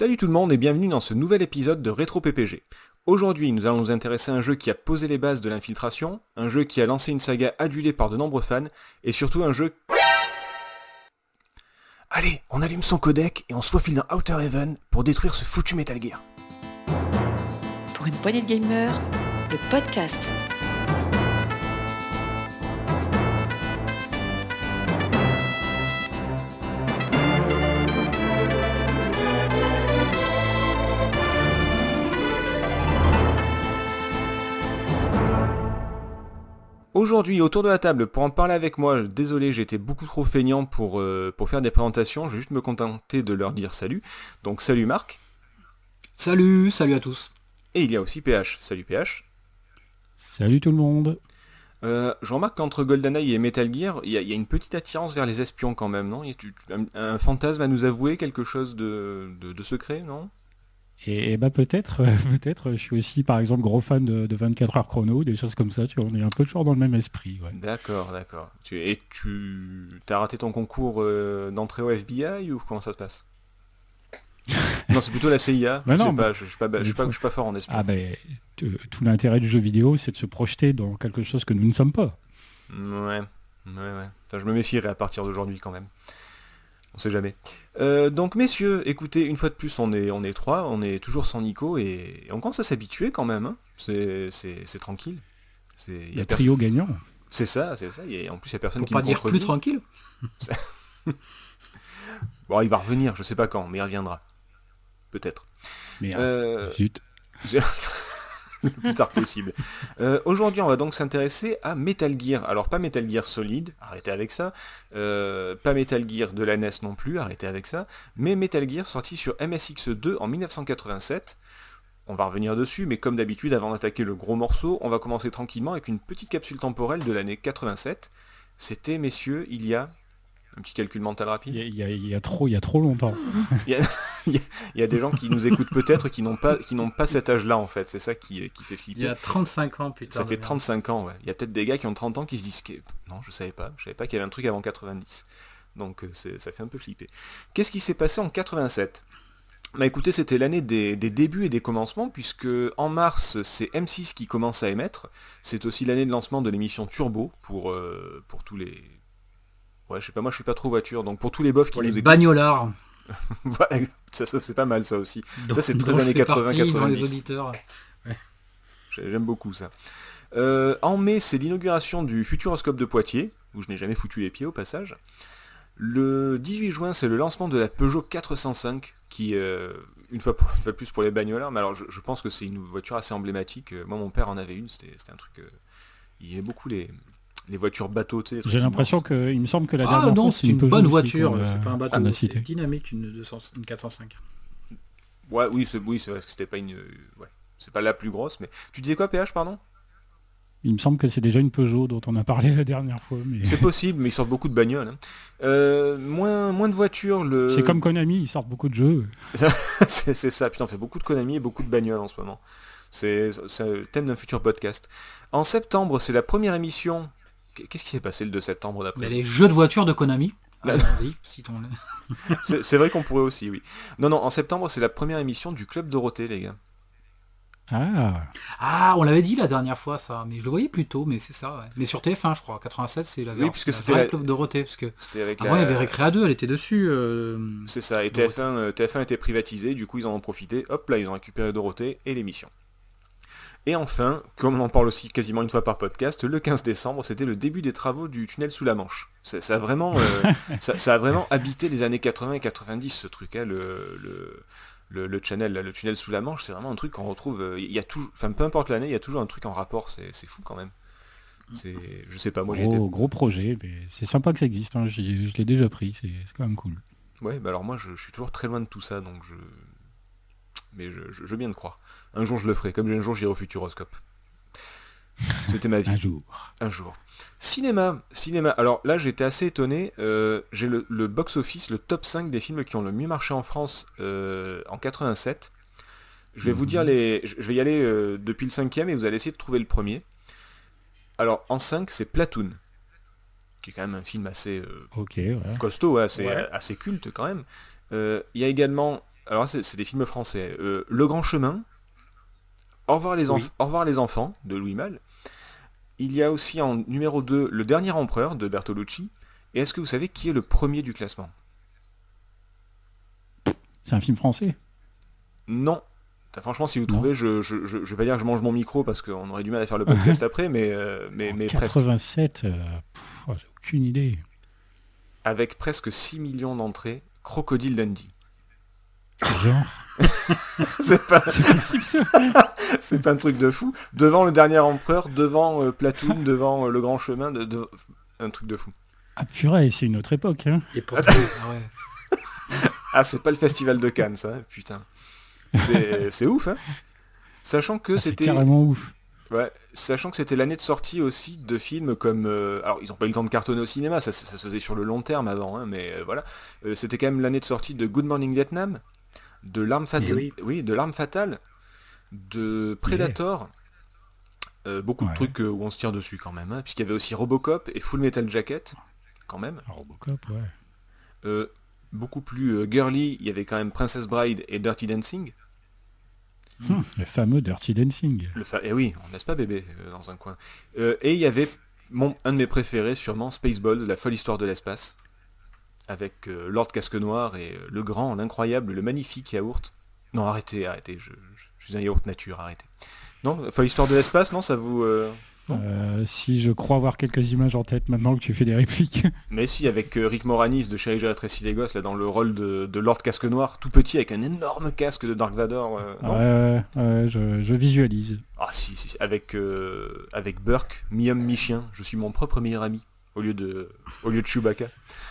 Salut tout le monde et bienvenue dans ce nouvel épisode de Rétro PPG. Aujourd'hui, nous allons nous intéresser à un jeu qui a posé les bases de l'infiltration, un jeu qui a lancé une saga adulée par de nombreux fans, et surtout un jeu... Allez, on allume son codec et on se faufile dans Outer Heaven pour détruire ce foutu Metal Gear. Pour une poignée de gamers, le podcast. Aujourd'hui, autour de la table, pour en parler avec moi, désolé, j'étais beaucoup trop feignant pour, euh, pour faire des présentations, je vais juste me contenter de leur dire salut. Donc salut Marc. Salut, salut à tous. Et il y a aussi PH. Salut PH. Salut tout le monde. Euh, je remarque qu'entre GoldenEye et Metal Gear, il y, a- il y a une petite attirance vers les espions quand même, non? Y a un, un fantasme à nous avouer, quelque chose de, de, de secret, non? Et, et bah peut-être, peut-être, je suis aussi par exemple gros fan de, de 24 heures chrono, des choses comme ça, tu vois, on est un peu toujours dans le même esprit. Ouais. D'accord, d'accord. Et tu as raté ton concours euh, d'entrée au FBI ou comment ça se passe? Non, c'est plutôt la CIA. Bah je non, sais bah- pas, je, je suis pas, je suis pas, je suis pas fort en espion. Ah ben, tout l'intérêt du jeu vidéo, c'est de se projeter dans quelque chose que nous ne sommes pas. Ouais, ouais, ouais. Enfin, je me méfierai à partir d'aujourd'hui quand même. On sait jamais. Euh, donc messieurs, écoutez, une fois de plus, on est, on est trois, on est toujours sans Nico et, et on commence à s'habituer quand même. hein. C'est, tranquille. C'est, il y a trio gagnant. c'est ça, c'est ça. Et en plus, il y a personne Pour qui pas me dire plus tranquille. Bon, il va revenir, je sais pas quand, mais il reviendra. Peut-être. Mais Euh, zut. le plus tard possible. Euh, Aujourd'hui, on va donc s'intéresser à Metal Gear. Alors, pas Metal Gear Solid, arrêtez avec ça. Euh, pas Metal Gear de la NES non plus, arrêtez avec ça. Mais Metal Gear sorti sur MSX2 en 1987. On va revenir dessus, mais comme d'habitude, avant d'attaquer le gros morceau, on va commencer tranquillement avec une petite capsule temporelle de l'année 87. C'était, messieurs, il y a... Un petit calcul mental rapide. Il y, a- il y a- il y a trop, il y a trop longtemps. Il y a des gens qui nous écoutent peut-être qui n'ont pas, qui n'ont pas cet âge-là en fait. C'est ça qui, qui fait flipper. Il y a 35 ans plus tard. Ça fait 35 ans, ouais. Il y a peut-être des gars qui ont 30 ans qui se disent que... Non, je savais pas. Je savais pas qu'il y avait un truc avant 90. Donc euh, c'est- ça fait un peu flipper. Qu'est-ce qui s'est passé en 87 Bah écoutez, c'était l'année des, des débuts et des commencements, puisque en mars, c'est M6 qui commence à émettre. C'est aussi l'année de lancement de l'émission Turbo pour, euh, pour tous les... Ouais, je sais pas, moi je suis pas trop voiture, donc pour tous les bofs qui Pour nous les écoutent... bagnolards. Voilà, ça, ça, c'est pas mal ça aussi. dont- c'est très dont je années fais partie 80, Dans les 90. auditeurs. J'ai- J'aime beaucoup ça. Euh, en mai, c'est l'inauguration du Futuroscope de Poitiers, où je n'ai jamais foutu les pieds au passage. Le 18 juin, c'est le lancement de la Peugeot 405, qui, euh, une, fois pour- une fois de plus pour les bagnolards, mais alors je, je pense que c'est une voiture assez emblématique. Euh, Moi, mon père en avait une, c'était c'était un truc... euh, il aimait beaucoup les, les voitures bateaux, J'ai l'impression que, il me semble que la Ah dernière non, fois, c'est une bonne voiture. C'est pas un a bateau. C'est dynamique une, 200 une 405. Ouais, oui, c'est oui, c'est vrai que c'était pas une... euh, Ouais, c'est pas la plus grosse, mais... Tu disais quoi, PH, pardon? Il me semble que c'est déjà une Peugeot dont on a parlé la dernière fois. Mais C'est possible, mais ils sortent beaucoup de bagnoles. hein. Euh, moins, moins de voitures, le... c'est comme Konami, ils sortent beaucoup de jeux. c'est ça, putain, on fait beaucoup de Konami et beaucoup de bagnoles en ce moment. C'est c'est le thème d'un futur podcast. En septembre, c'est la première émission. Qu'est-ce qui s'est passé le 2 septembre d'après vous les jeux de voiture de Konami. Bah. C'est vrai qu'on pourrait aussi, oui. Non, non, en septembre, c'est la première émission du Club Dorothée, les gars. Ah, Ah, on l'avait dit la dernière fois ça, mais je le voyais plus tôt, mais c'est ça. ouais. Mais sur TF1, je crois. 87, c'est la Oui, version- puisque la c'était la- Club Dorothée, parce que avec avant la... il y avait Récréa 2, elle était dessus. euh, C'est ça, et Dorothée. TF1, euh, TF1 était privatisé, du coup ils en ont profité, hop là, ils ont récupéré Dorothée et l'émission. Et enfin, comme on en parle aussi quasiment une fois par podcast, le 15 décembre, c'était le début des travaux du tunnel sous la Manche. Ça, ça a, vraiment, euh, ça, ça a vraiment habité les années 80 et 90, ce truc, hein, le, le, le, le channel, le tunnel sous la Manche, c'est vraiment un truc qu'on retrouve, euh, il y a toujours, enfin peu importe l'année, il y a toujours un truc en rapport, c'est fou quand même. C'est, je sais pas, moi j'ai été... gros, gros projet, mais c'est sympa que ça existe. hein, Je l'ai déjà pris, c'est c'est quand même cool. Ouais, bah alors moi je, je suis toujours très loin de tout ça, donc je... Mais je, je, je veux bien le croire. Un jour je le ferai, comme un jour j'irai au Futuroscope. C'était ma vie. Un jour. Un jour. Cinéma, cinéma. Alors là, j'étais assez étonné. euh, J'ai le, le box-office, le top 5 des films qui ont le mieux marché en France euh, en 87. Je vais vous dire les... Je vais y aller euh, depuis le cinquième et vous allez essayer de trouver le premier. Alors, en 5, c'est Platoon. Qui est quand même un film assez euh, ouais. costaud, ouais, assez, Ouais. assez culte quand même. Euh, Il y a également alors c'est des films français. Euh, Le Grand Chemin, Au revoir les, enf- Oui. Au revoir les enfants de Louis Malle. Il y a aussi en numéro 2 Le Dernier Empereur de Bertolucci. Et est-ce que vous savez qui est le premier du classement? C'est un film français? Non. Franchement, si vous trouvez, je, je, je, je vais pas dire que je mange mon micro parce qu'on aurait du mal à faire le podcast après, mais, euh, mais, En mais presque. 87, euh, pff, j'ai aucune idée. Avec presque 6 millions d'entrées, Crocodile Dundee. Genre, c'est pas, c'est possible ça c'est pas un truc de fou. Devant le dernier empereur, devant euh, Platoon, devant euh, le grand chemin, de, de- un truc de fou. Ah purée, c'est une autre époque. Hein. Et ah ouais. Ah, c'est pas le festival de Cannes, ça, putain. C'est c'est ouf, hein. Sachant que Ah, c'est c'était, carrément ouf. ouais, sachant que c'était l'année de sortie aussi de films comme, euh, alors ils ont pas eu le temps de cartonner au cinéma, ça, ça se faisait sur le long terme avant, hein, mais euh, voilà. Euh, c'était quand même l'année de sortie de Good Morning Vietnam, de l'arme fatale, oui. oui, de l'arme fatale, de Predator. Euh, beaucoup de trucs euh, où on se tire dessus quand même, hein, puisqu'il y avait aussi Robocop et Full Metal Jacket, quand même. Robocop, ouais. Euh, beaucoup plus euh, girly, il y avait quand même Princess Bride et Dirty Dancing. Hum, le fameux Dirty Dancing. Le fa- Et oui, on laisse pas bébé dans un coin. Et il y avait mon, un de mes préférés, sûrement, Spaceballs, la folle histoire de l'espace. Avec euh, Lord Casque Noir et euh, le grand, l'incroyable, le magnifique yaourt. Non, arrêtez, arrêtez, je, je- je suis un yaourt nature, arrêtez. Non, folle histoire de l'espace, non, ça vous... euh, Non. Euh, si je crois avoir quelques images en tête maintenant que tu fais des répliques. Mais si, avec euh, Rick Moranis de Chérie j'ai rétréci les gosses, là, dans le rôle de, de Lord Casque Noir, tout petit, avec un énorme casque de Dark Vador. euh, non ouais, ouais, ouais, je, je visualise. Ah si, si, si, avec, euh, avec Burke, mi-homme, mi-chien, je suis mon propre meilleur ami, au lieu de, au lieu de Chewbacca.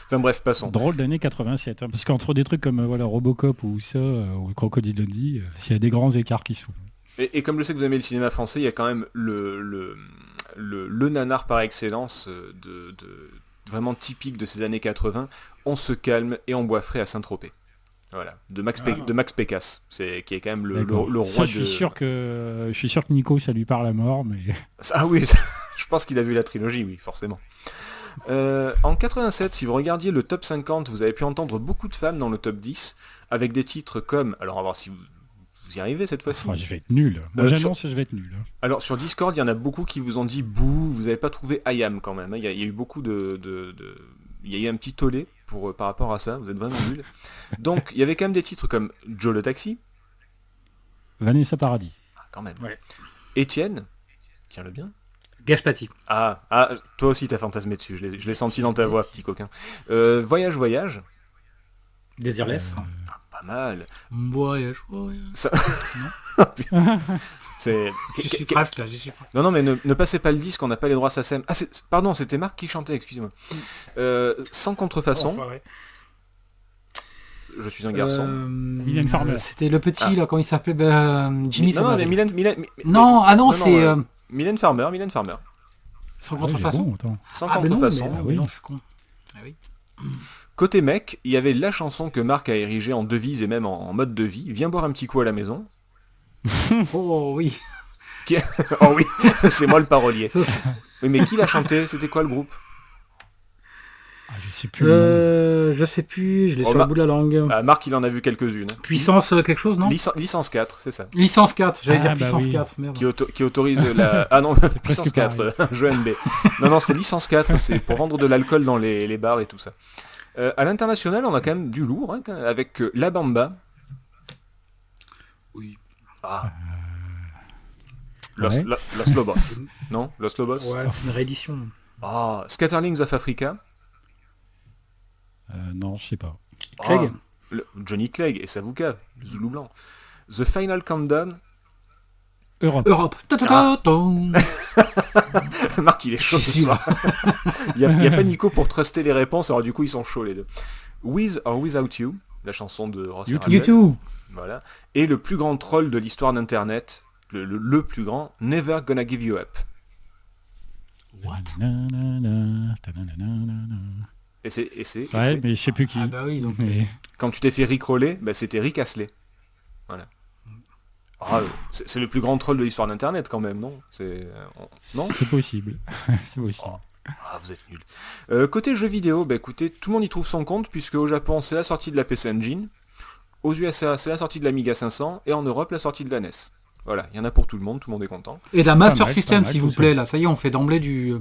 Enfin bref, passons. Drôle d'année 87, hein, parce qu'entre des trucs comme euh, voilà, Robocop ou ça, euh, ou Crocodile Dundee, euh, il y a des grands écarts qui se font. Et, et comme je sais que vous aimez le cinéma français, il y a quand même le, le, le, le nanar par excellence de, de- vraiment typique de ces années 80. On se calme et on boit frais à Saint-Tropez. Voilà, de Max, Pe- Ah. de Max Pécasse, c'est qui est quand même le, le ça, roi je de. suis sûr que je suis sûr que Nico, ça lui parle à mort, mais Ah oui, je pense qu'il a vu la trilogie, oui, forcément. Euh, en 87, si vous regardiez le top 50, vous avez pu entendre beaucoup de femmes dans le top 10, avec des titres comme, alors on va voir si vous, vous y arrivez cette fois-ci. Oh, je vais être nul. Moi, Euh, j'annonce que je vais être nul. hein. Alors sur Discord, il y en a beaucoup qui vous ont dit bouh, vous n'avez pas trouvé IAM quand même. hein. Il y, a, il y a eu beaucoup de, de- de- Il y a eu un petit tollé pour, euh, par rapport à ça, vous êtes vraiment nuls. Donc il y avait quand même des titres comme Joe le taxi, Vanessa Paradis. ah, quand même. Ouais. Étienne, tiens-le bien. Gage-Paty. Ah, ah, toi aussi t'as fantasmé dessus, je l'ai je l'ai senti dans ta voix, petit coquin. Euh, voyage, voyage, Désirless. pas mal. Voyage, voyage. Ça... C'est... Je suis presque là, j'y suis presque. Non, non, mais ne, ne passez pas le disque, on n'a pas les droits SACEM. Ah, c'est- pardon, c'était Marc qui chantait, excusez-moi. Euh, sans contrefaçon, je suis un garçon. Euh, Mylène Farmer. C'était le petit, Ah. là, comment il s'appelait? Ben, Jimmy non, non, mais. Mylène, Mylène- Non, ah non, non, c'est euh, euh, Mylène Farmer, Mylène Farmer. sans Ah contrefaçon. Sans Ah ben non, mais, contrefaçon. Ah oui. non, je suis con. Ah oui. Côté mec, il y avait la chanson que Marc a érigée en devise et même en, en mode de vie. Viens boire un petit coup à la maison. Oh oui. oh oui, c'est moi le parolier. Oui, mais qui l'a chanté? C'était quoi le groupe? Ah, je sais plus. Euh, je sais plus, je l'ai Oh, sur Ma- le bout de la langue. Ah, Marc, il en a vu quelques-unes. Puissance euh, quelque chose, non Licen- licence 4, c'est ça. Licence 4, j'allais Ah, dire bah puissance oui. 4, merde. Qui, auto- qui autorise la... Ah non, puissance presque 4, un jeu NB. Non, non, c'est licence 4, c'est pour vendre de l'alcool dans les, les bars et tout ça. Euh, à l'international, on a quand même du lourd, hein, avec euh, La Bamba. Oui. Ah. Los, Ouais. Lo- Los Lobos. non Los Lobos Ouais, c'est une réédition. Ah, Scatterlings of Africa. Euh, non, je sais pas. Clegg Ah, le- Johnny Clegg et Savuka, le Zoulou blanc. The Final Countdown. Europe. Europe. Ta -ta Ah. -ta -ta. Marc, il est chaud ce soir. Il n'y a, il y a pas Nico pour truster les réponses, alors du coup, ils sont chauds les deux. With or Without You, la chanson de Ross You Arabelle. You too. Voilà. Et le plus grand troll de l'histoire d'Internet, le, le- le plus grand, Never Gonna Give You Up. What? Et c'est, et c'est, et Ouais, mais je sais plus qui. Ah bah oui, donc... Mais quand tu t'es fait ricoler, bah, c'était Rick Astley. Voilà. Ah, c'est, c'est le plus grand troll de l'histoire d'Internet quand même, non? C'est, euh, on- Non? C'est possible. c'est possible. Ah, vous êtes nuls. Euh, côté jeux vidéo, bah écoutez, tout le monde y trouve son compte, puisque au Japon, c'est la sortie de la PC Engine. Aux USA, c'est la sortie de l'Amiga 500 et en Europe, la sortie de la NES. Voilà, il y en a pour tout le monde, tout le monde est content. Et la Master mal, System, s'il vous plaît, là. Ça y est, on fait d'emblée du euh,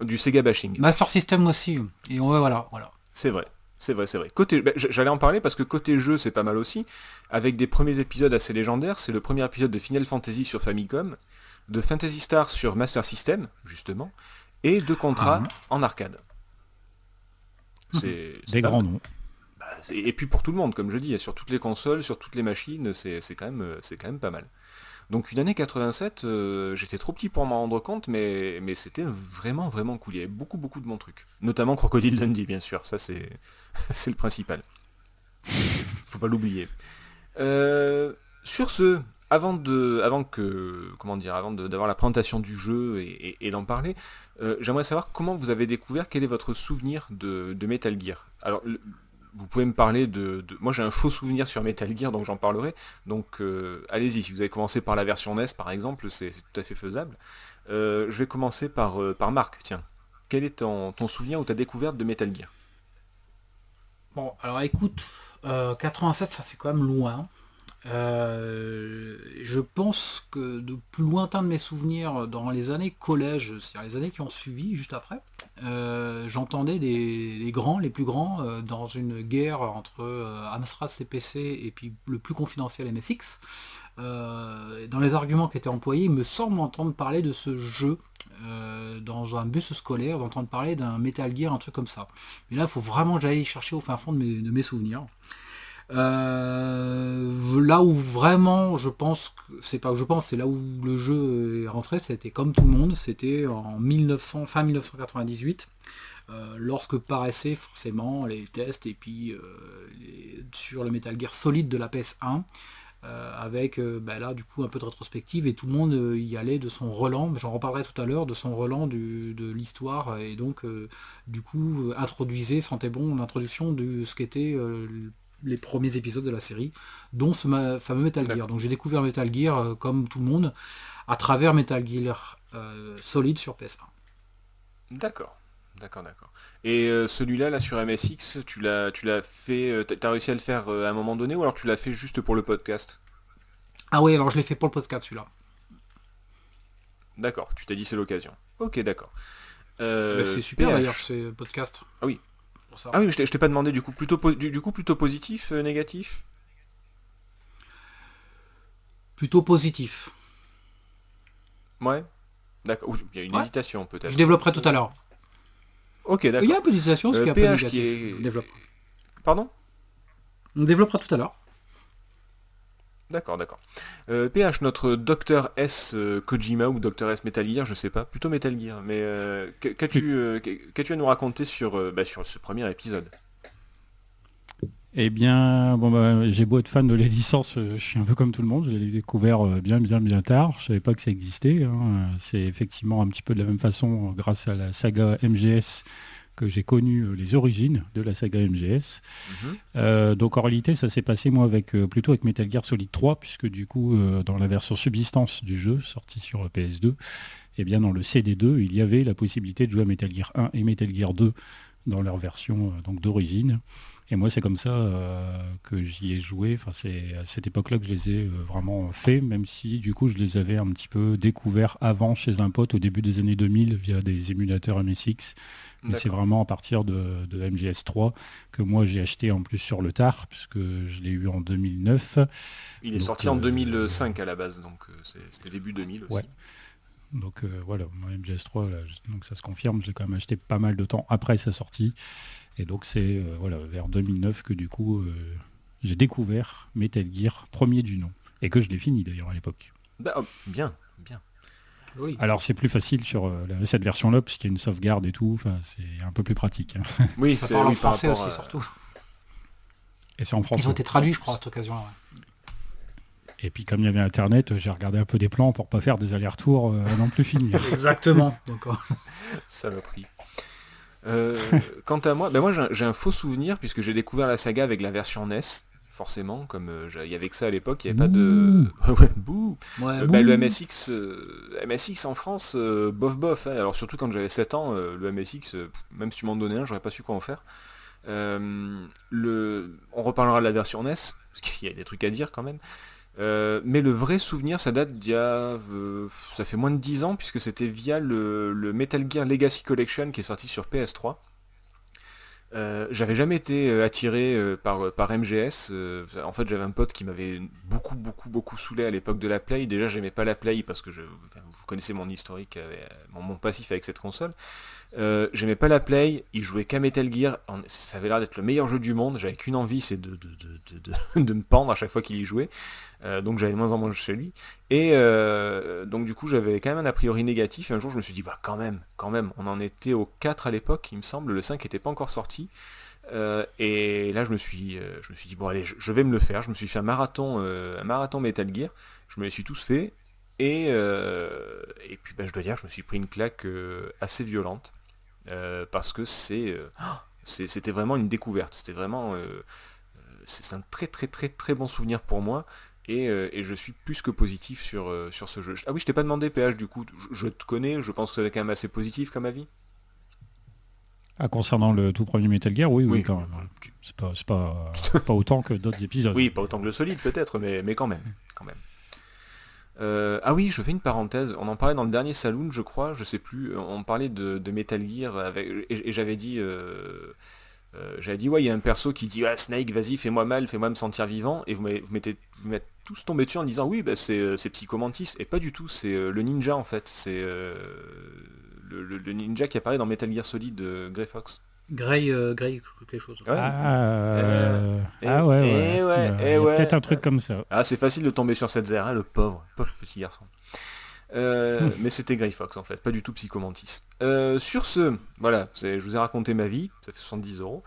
Du Sega bashing. Master System aussi. Et ouais, voilà, voilà. C'est vrai, c'est vrai, c'est vrai. Côté, ben, j- j'allais en parler parce que côté jeu, c'est pas mal aussi. Avec des premiers épisodes assez légendaires, c'est le premier épisode de Final Fantasy sur Famicom, de Fantasy Star sur Master System, justement, et de Contra Ah. en arcade. C'est c'est Des grands noms. Bah, et puis pour tout le monde, comme je dis, sur toutes les consoles, sur toutes les machines, c'est quand, même, euh, c'est quand même pas mal. Donc une année 87, euh, j'étais trop petit pour m'en rendre compte, mais, c'était vraiment vraiment cool. Il y avait beaucoup beaucoup de bons trucs. Notamment Crocodile Dundee, bien sûr, ça c'est le principal. Faut pas l'oublier. Euh, sur ce, avant que, comment dire, avant d'avoir la présentation du jeu et, d'en parler, euh, j'aimerais savoir comment vous avez découvert, quel est votre souvenir de, Metal Gear? Vous pouvez me parler de, moi j'ai un faux souvenir sur Metal Gear, donc j'en parlerai. Donc, euh, allez-y, si vous avez commencé par la version NES, par exemple, c'est tout à fait faisable. Euh, je vais commencer par, euh, par Marc. Tiens, quel est ton, souvenir ou ta découverte de Metal Gear? Bon, alors écoute, euh, 87, ça fait quand même loin. Je pense que de plus lointain de mes souvenirs, dans les années collège, c'est-à-dire les années qui ont suivi, juste après, euh, j'entendais les grands, les plus grands, euh, dans une guerre entre euh, Amstrad CPC et puis le plus confidentiel MSX. Dans les arguments qui étaient employés, il me semble entendre parler de ce jeu dans un bus scolaire, d'entendre parler d'un Metal Gear, un truc comme ça. Mais là, il faut vraiment que j'aille chercher au fin fond de mes souvenirs. Euh, là où vraiment, je pense, que c'est pas que je pense, c'est là où le jeu est rentré, c'était comme tout le monde, c'était en 1900, fin 1998, euh, lorsque paraissaient forcément les tests et puis euh, sur le Metal Gear Solid de la PS1. euh, avec bah là du coup un peu de rétrospective et tout le monde y allait de son relan, j'en reparlerai tout à l'heure, de son relan de l'histoire et donc du coup introduisait, sentait bon l'introduction de ce qu'étaient euh, les premiers épisodes de la série, dont ce fameux Metal Gear. Donc j'ai découvert Metal Gear euh, comme tout le monde à travers Metal Gear euh, Solid sur PS1. D'accord, d'accord, d'accord. Et euh, celui-là, là, sur MSX, tu l'as, tu l'as fait, euh, t'as réussi à le faire à un moment donné, ou alors tu l'as fait juste pour le podcast? Ah oui, alors je l'ai fait pour le podcast celui-là. D'accord, tu t'es dit c'est l'occasion. Ok, d'accord. Bah, c'est super d'ailleurs ce podcast. Ah oui. Pour ça. Ah oui, mais je t'ai je t'ai pas demandé du coup plutôt, du, du coup plutôt positif, euh, négatif? Plutôt positif. Ouais. D'accord. Il y a une Ouais. hésitation peut-être. Je développerai tout à l'heure. Ok, Il y d'accord. a un peu d'hésitation, ce Euh, qui est un peu PH négatif. qui est- On développe. Pardon? On développera tout à l'heure. D'accord, d'accord. Euh, PH, notre Dr S euh, Kojima ou Dr S Metal Gear, je sais pas, plutôt Metal Gear, mais euh, euh, qu- qu'as-tu à nous raconter sur, euh, bah, ce premier épisode? Eh bien, bon bah, j'ai beau être fan de les licences, euh, je suis un peu comme tout le monde, je l'ai découvert euh, bien bien bien tard, je savais pas que ça existait. hein. C'est effectivement un petit peu de la même façon euh, grâce à la saga MGS que j'ai connu euh, les origines de la saga MGS. Mhm. Euh, donc en réalité, ça s'est passé moi avec euh, plutôt avec Metal Gear Solid 3, puisque du coup, euh, dans la version subsistance du jeu, sorti sur euh, PS2, et bien dans le CD2, il y avait la possibilité de jouer à Metal Gear 1 et Metal Gear 2 dans leur version donc d'origine. Et moi, c'est comme ça euh, que j'y ai joué. Enfin, c'est à cette époque-là que je les ai euh, vraiment fait, même si du coup, je les avais un petit peu découverts avant chez un pote au début des années 2000 via des émulateurs MSX. Mais c'est vraiment à partir de, de MGS3 que moi j'ai acheté en plus sur le tard, puisque je l'ai eu en 2009. Il est Donc, sorti en euh, 2005 à la base, donc euh, c'était début 2000 aussi. Ouais. Donc euh, voilà, moi, MGS3, là, je- donc ça se confirme, j'ai quand même acheté pas mal de temps après sa sortie. Et donc c'est euh, voilà, vers 2009 que du coup euh, j'ai découvert Metal Gear, premier du nom. Et que je l'ai fini d'ailleurs à l'époque. Bah, oh, bien, bien. Oui. Alors c'est plus facile sur euh, cette version-là, puisqu'il y a une sauvegarde et tout, enfin, c'est un peu plus pratique. hein. Oui, ça parle en oui, français aussi, à- surtout. Et c'est en français. Ils ont été traduits, je crois, à cette occasion-là. ouais. Et puis comme il y avait Internet, j'ai regardé un peu des plans pour pas faire des allers-retours euh, non plus finir. Exactement. Ça m'a pris. Euh, quant à moi, ben moi j'ai un- faux souvenir puisque j'ai découvert la saga avec la version NES, forcément, comme euh, il y avait que ça à l'époque, il n'y avait pas de... ouais, bouh ouais, Euh, bah, le. MSX, euh, MSX en France, euh, bof bof. hein. Alors surtout quand j'avais 7 ans, euh, le MSX, euh, même si tu m'en donnais un, j'aurais pas su quoi en faire. le... On reparlera de la version NES, parce qu'il y a des trucs à dire quand même. Mais le vrai souvenir, ça date d'il y a... ça fait moins de 10 ans, puisque c'était via le, le, Metal Gear Legacy Collection qui est sorti sur PS3. Euh, j'avais jamais été euh, attiré euh, par, MGS. en fait, j'avais un pote qui m'avait beaucoup, beaucoup, beaucoup saoulé à l'époque de la Play. Déjà, j'aimais pas la Play parce que je, vous connaissez mon historique, mon, passif avec cette console. j'aimais pas la Play, il jouait qu'à Metal Gear, ça avait l'air d'être le meilleur jeu du monde, j'avais qu'une envie, c'est de, de, me pendre à chaque fois qu'il y jouait. Donc j'avais moins en moins chez lui. Et euh, donc du coup j'avais quand même un a priori négatif. Et un jour je me suis dit bah quand même, quand même, on en était au 4 à l'époque, il me semble, le 5 n'était pas encore sorti. Euh, et là je me suis je me suis dit bon allez je, vais me le faire. Je me suis fait un marathon, un marathon Metal Gear. Je me les suis tous fait. Et, et puis bah, je dois dire je me suis pris une claque assez violente. parce que c'est c'était vraiment une découverte. C'était vraiment c'est un très très très très bon souvenir pour moi. Euh, et, je suis plus que positif sur, euh, sur ce jeu. Ah oui, je t'ai pas demandé PH du coup, je, te connais, je pense que c'est quand même assez positif comme avis. Ah, concernant le tout premier Metal Gear, oui, oui, quand même. C'est pas, pas, pas, autant que d'autres épisodes. Oui, pas autant que le solide peut-être, mais, mais quand même. Quand même. Euh, ah oui, je fais une parenthèse. On en parlait dans le dernier saloon, je crois, je sais plus. On parlait de, Metal Gear avec, et, j'avais dit, j'avais dit ouais, il y a un perso qui dit ah Snake, vas-y, fais-moi mal, fais-moi me sentir vivant, et vous mettez, vous mettez tous tombés dessus en disant oui, bah, euh, c'est Psychomantis, et pas du tout, c'est euh, le ninja en fait, c'est euh, le, ninja qui apparaît dans Metal Gear Solid de Grey Fox. Grey, Grey quelque chose. Ah, ah ouais, ouais. Peut-être un truc comme ça. Ah, c'est facile de tomber sur cette zère, hein, le pauvre, pauvre petit garçon. mais c'était Grey Fox en fait, pas du tout Psychomantis. sur ce, voilà, je vous ai raconté ma vie, ça fait 70 euros.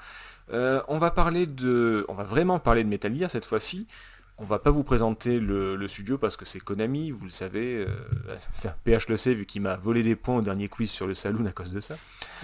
on va parler de, on va vraiment parler de Metal Gear cette fois-ci. On va pas vous présenter le, studio parce que c'est Konami, vous le savez. Euh, PH le sait vu qu'il m'a volé des points au dernier quiz sur le saloon à cause de ça.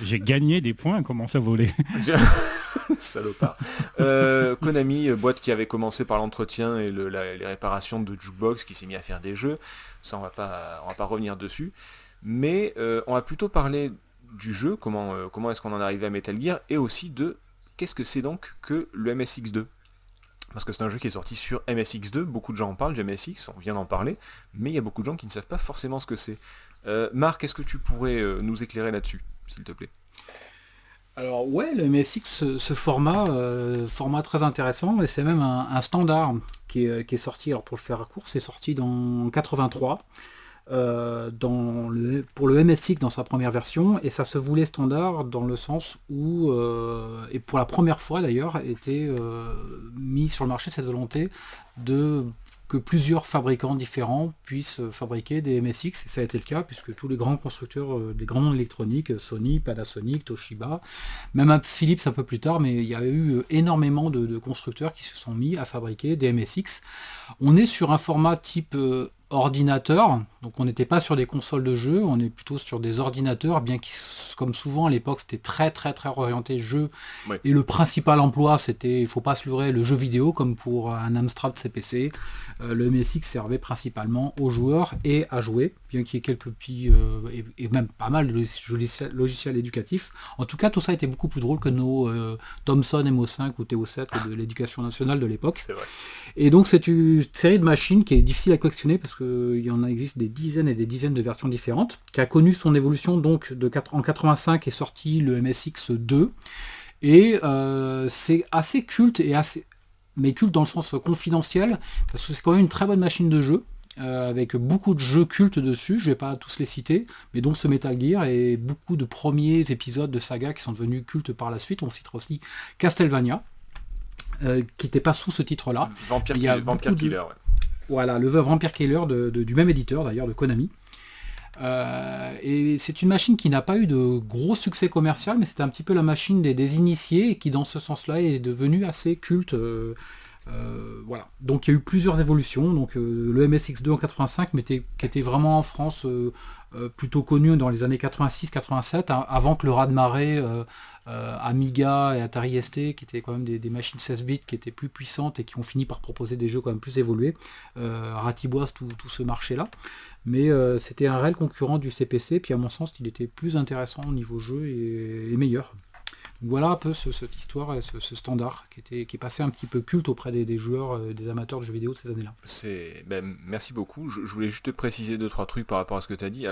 J'ai gagné des points, comment ça voler? Salopard. Euh, Konami, euh, boîte qui avait commencé par l'entretien et les réparations de jukebox, qui s'est mis à faire des jeux. Ça, on va pas, on va pas revenir dessus. Mais on va plutôt parler du jeu, comment, comment est-ce qu'on en est arrivé à Metal Gear, et aussi de qu'est-ce que c'est donc que le MSX2 parce que c'est un jeu qui est sorti sur MSX2, beaucoup de gens en parlent du MSX, on vient d'en parler, mais il y a beaucoup de gens qui ne savent pas forcément ce que c'est. Euh, Marc, est-ce que tu pourrais euh, nous éclairer là-dessus, s'il te plaît? Alors ouais, le MSX, ce, format, euh, format très intéressant, et c'est même un, standard qui est, sorti, alors pour le faire court, c'est sorti dans 83. Euh, pour le MSX dans sa première version et ça se voulait standard dans le sens où, euh, et pour la première fois d'ailleurs, était euh, mis sur le marché cette volonté de que plusieurs fabricants différents puissent fabriquer des MSX, et ça a été le cas, puisque tous les grands constructeurs, des grands noms électroniques, Sony, Panasonic, Toshiba, même Philips un peu plus tard, mais il y a eu énormément de constructeurs qui se sont mis à fabriquer des MSX. On est sur un format type ordinateur, donc on n'était pas sur des consoles de jeu, on est plutôt sur des ordinateurs, bien que comme souvent à l'époque c'était très très très orienté jeu, et le principal emploi c'était, il faut pas se leurrer, le jeu vidéo comme pour un Amstrad CPC, le MSX servait principalement aux joueurs et à jouer, bien qu'il y ait quelques petits, euh, et, même pas mal de logiciels, éducatifs. En tout cas tout ça était beaucoup plus drôle que nos euh, Thomson MO5 ou TO7 de l'éducation nationale de l'époque. Et donc c'est une série de machines qui est difficile à collectionner parce qu'il y en existe des dizaines et des dizaines de versions différentes, qui a connu son évolution donc de 4, en 85 est sorti le MSX 2. Et euh, c'est assez culte et assez mais culte dans le sens confidentiel, parce que c'est quand même une très bonne machine de jeu, euh, avec beaucoup de jeux cultes dessus, je ne vais pas tous les citer, mais dont ce Metal Gear et beaucoup de premiers épisodes de saga qui sont devenus cultes par la suite. On citera aussi Castlevania, euh, qui n'était pas sous ce titre-là. Vampire, Killer, voilà, le Vampire Killer du même éditeur d'ailleurs, de Konami. Euh, et c'est une machine qui n'a pas eu de gros succès commercial, mais c'était un petit peu la machine des, initiés et qui dans ce sens-là est devenue assez culte. Euh, euh, voilà. Donc il y a eu plusieurs évolutions. Donc le MSX2 en 85, mais qui était vraiment en France plutôt connu dans les années 86-87, hein, avant que le raz-de-marée euh, Amiga et Atari ST, qui étaient quand même des, machines 16 bits qui étaient plus puissantes et qui ont fini par proposer des jeux quand même plus évolués, euh, ratiboise tout, ce marché-là. Mais euh, c'était un réel concurrent du CPC, puis à mon sens, il était plus intéressant au niveau jeu et, meilleur. voilà un peu cette histoire et ce, standard qui, était, qui est passé un petit peu culte auprès des, joueurs, des amateurs de jeux vidéo de ces années-là. Ben, merci beaucoup. Je, voulais juste te préciser deux trois trucs par rapport à ce que tu as dit.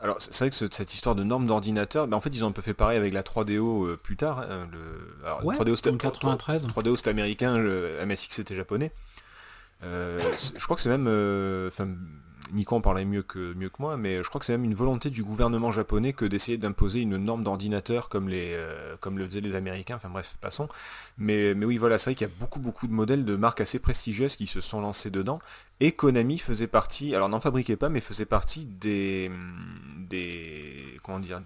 Alors c'est vrai que cette histoire de normes d'ordinateur, en fait ils ont un peu fait pareil avec la 3DO plus tard. Hein, le... Alors, 3DO c'était 93. 3DO c'était américain, le MSX c'était japonais. je crois que c'est même, Nico parlait mieux que, moi, mais je crois que c'est même une volonté du gouvernement japonais que d'essayer d'imposer une norme d'ordinateur euh, comme le faisaient les Américains, enfin bref, passons. Mais, mais oui, voilà, c'est vrai qu'il y a beaucoup beaucoup de modèles de marques assez prestigieuses qui se sont lancés dedans, et Konami faisait partie, alors n'en fabriquait pas, mais faisait partie des, des comment dire,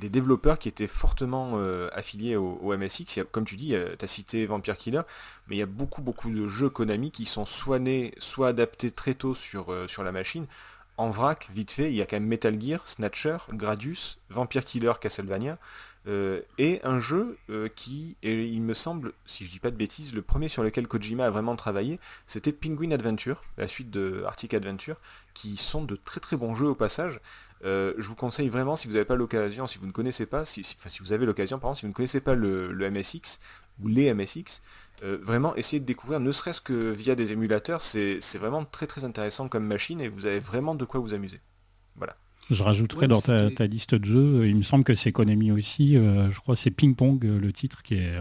des développeurs qui étaient fortement euh, affiliés au, MSX. comme tu dis, tu as cité Vampire Killer, mais il y a beaucoup beaucoup de jeux Konami qui sont soit nés, soit adaptés très tôt sur, euh, sur la machine. En vrac, vite fait, il y a quand même Metal Gear, Snatcher, Gradius, Vampire Killer, Castlevania, euh, et un jeu qui, il me semble, si je dis pas de bêtises, le premier sur lequel Kojima a vraiment travaillé, c'était Penguin Adventure, la suite de Arctic Adventure, qui sont de très très bons jeux au passage. Euh, je vous conseille vraiment, si vous n'avez pas l'occasion, si vous ne connaissez pas, si, si vous avez l'occasion, par exemple, si vous ne connaissez pas le, MSX ou les MSX, euh, vraiment essayez de découvrir, ne serait-ce que via des émulateurs, c'est vraiment très très intéressant comme machine et vous avez vraiment de quoi vous amuser. Voilà. Je rajouterai dans ta, liste de jeux, il me semble que c'est Konami aussi, euh, je crois c'est Ping Pong le titre qui est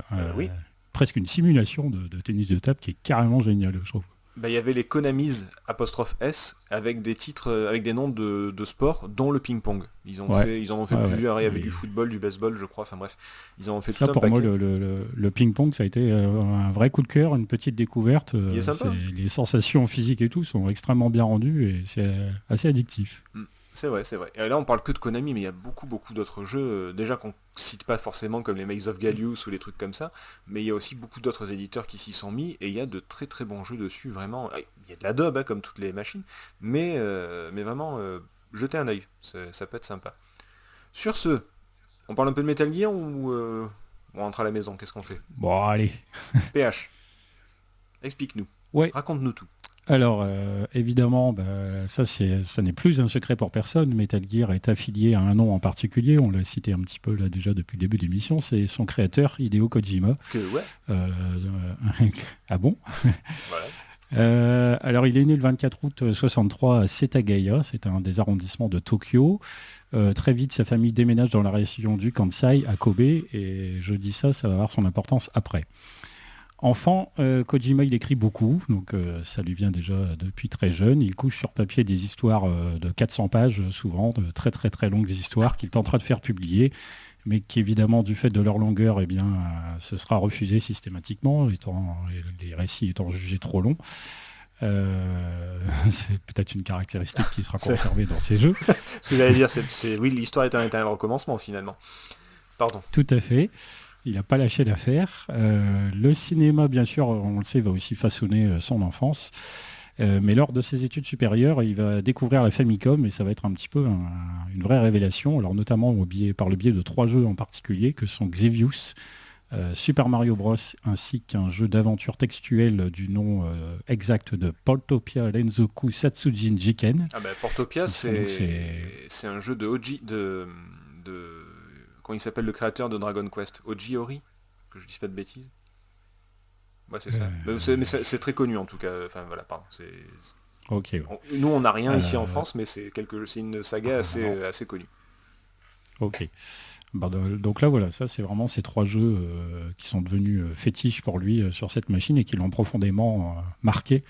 presque une simulation de, de, tennis de table qui est carrément génial, je trouve. Bah, il y avait les Konamis apostrophe S avec des titres, euh, avec des noms de, sport, dont le ping-pong. Ils, ont fait, ils en ont fait plusieurs. Il y avait du football, du baseball, je crois. Enfin bref, ils en ont fait ça pour moi, le, ping-pong, ça a été euh, un vrai coup de cœur, une petite découverte. Euh, les sensations physiques et tout sont extrêmement bien rendues et c'est assez addictif. Mm. C'est vrai, c'est vrai. Et là, on parle que de Konami, mais il y a beaucoup, beaucoup d'autres jeux, euh, déjà qu'on cite pas forcément comme les Maze of Gallius ou les trucs comme ça, mais il y a aussi beaucoup d'autres éditeurs qui s'y sont mis, et il y a de très très bons jeux dessus, vraiment. Il y a de la hein, comme toutes les machines, mais, euh, mais vraiment, euh, jetez un œil, ça peut être sympa. Sur ce, on parle un peu de Metal Gear ou on rentre à la maison Qu'est-ce qu'on fait? Bon, allez. PH, explique-nous. Ouais. Raconte-nous tout. Alors, euh, évidemment, bah, ça, ça n'est plus un secret pour personne. Metal Gear est affilié à un nom en particulier. On l'a cité un petit peu là déjà depuis le début de l'émission. C'est son créateur, Hideo Kojima. Que, ouais. Euh, ah bon? Euh, alors, il est né le 24 août 63 à Setagaya, c'est un des arrondissements de Tokyo. très vite, sa famille déménage dans la région du Kansai, à Kobe, et je dis ça, ça va avoir son importance après. Enfant, euh, Kojima il écrit beaucoup, donc euh, ça lui vient déjà depuis très jeune. Il couche sur papier des histoires euh, de 400 pages, souvent de très très très longues histoires qu'il tentera de faire publier, mais qui évidemment du fait de leur longueur, eh bien, ce sera refusé systématiquement, étant, les récits étant jugés trop longs. c'est peut-être une caractéristique qui sera conservée dans ces jeux. Ce que j'allais dire, c'est oui, l'histoire est un, un recommencement finalement. Pardon. Tout à fait. Il n'a pas lâché l'affaire. Euh, le cinéma, bien sûr, on le sait, va aussi façonner euh, son enfance. Euh, mais lors de ses études supérieures, il va découvrir la Famicom et ça va être un petit peu une vraie révélation. Alors notamment par le biais de trois jeux en particulier que sont Xevious, Super Mario Bros ainsi qu'un jeu d'aventure textuel du nom exact de Portopia Renzoku Satsujin Jiken. Ah ben Portopia c'est un jeu de Oji de, de il s'appelle le créateur de Dragon Quest Oji Ori Que je dise pas de bêtises. Ouais, c'est ça. Euh, mais c'est très connu en tout cas. Enfin voilà, pardon. Ok. nous on n'a rien ici en euh, France, mais c'est quelque... une saga ah, assez, assez connue. Ok. Bah, donc là voilà, ça c'est vraiment ces trois jeux euh, qui sont devenus fétiches pour lui sur cette machine et qui l'ont profondément marqué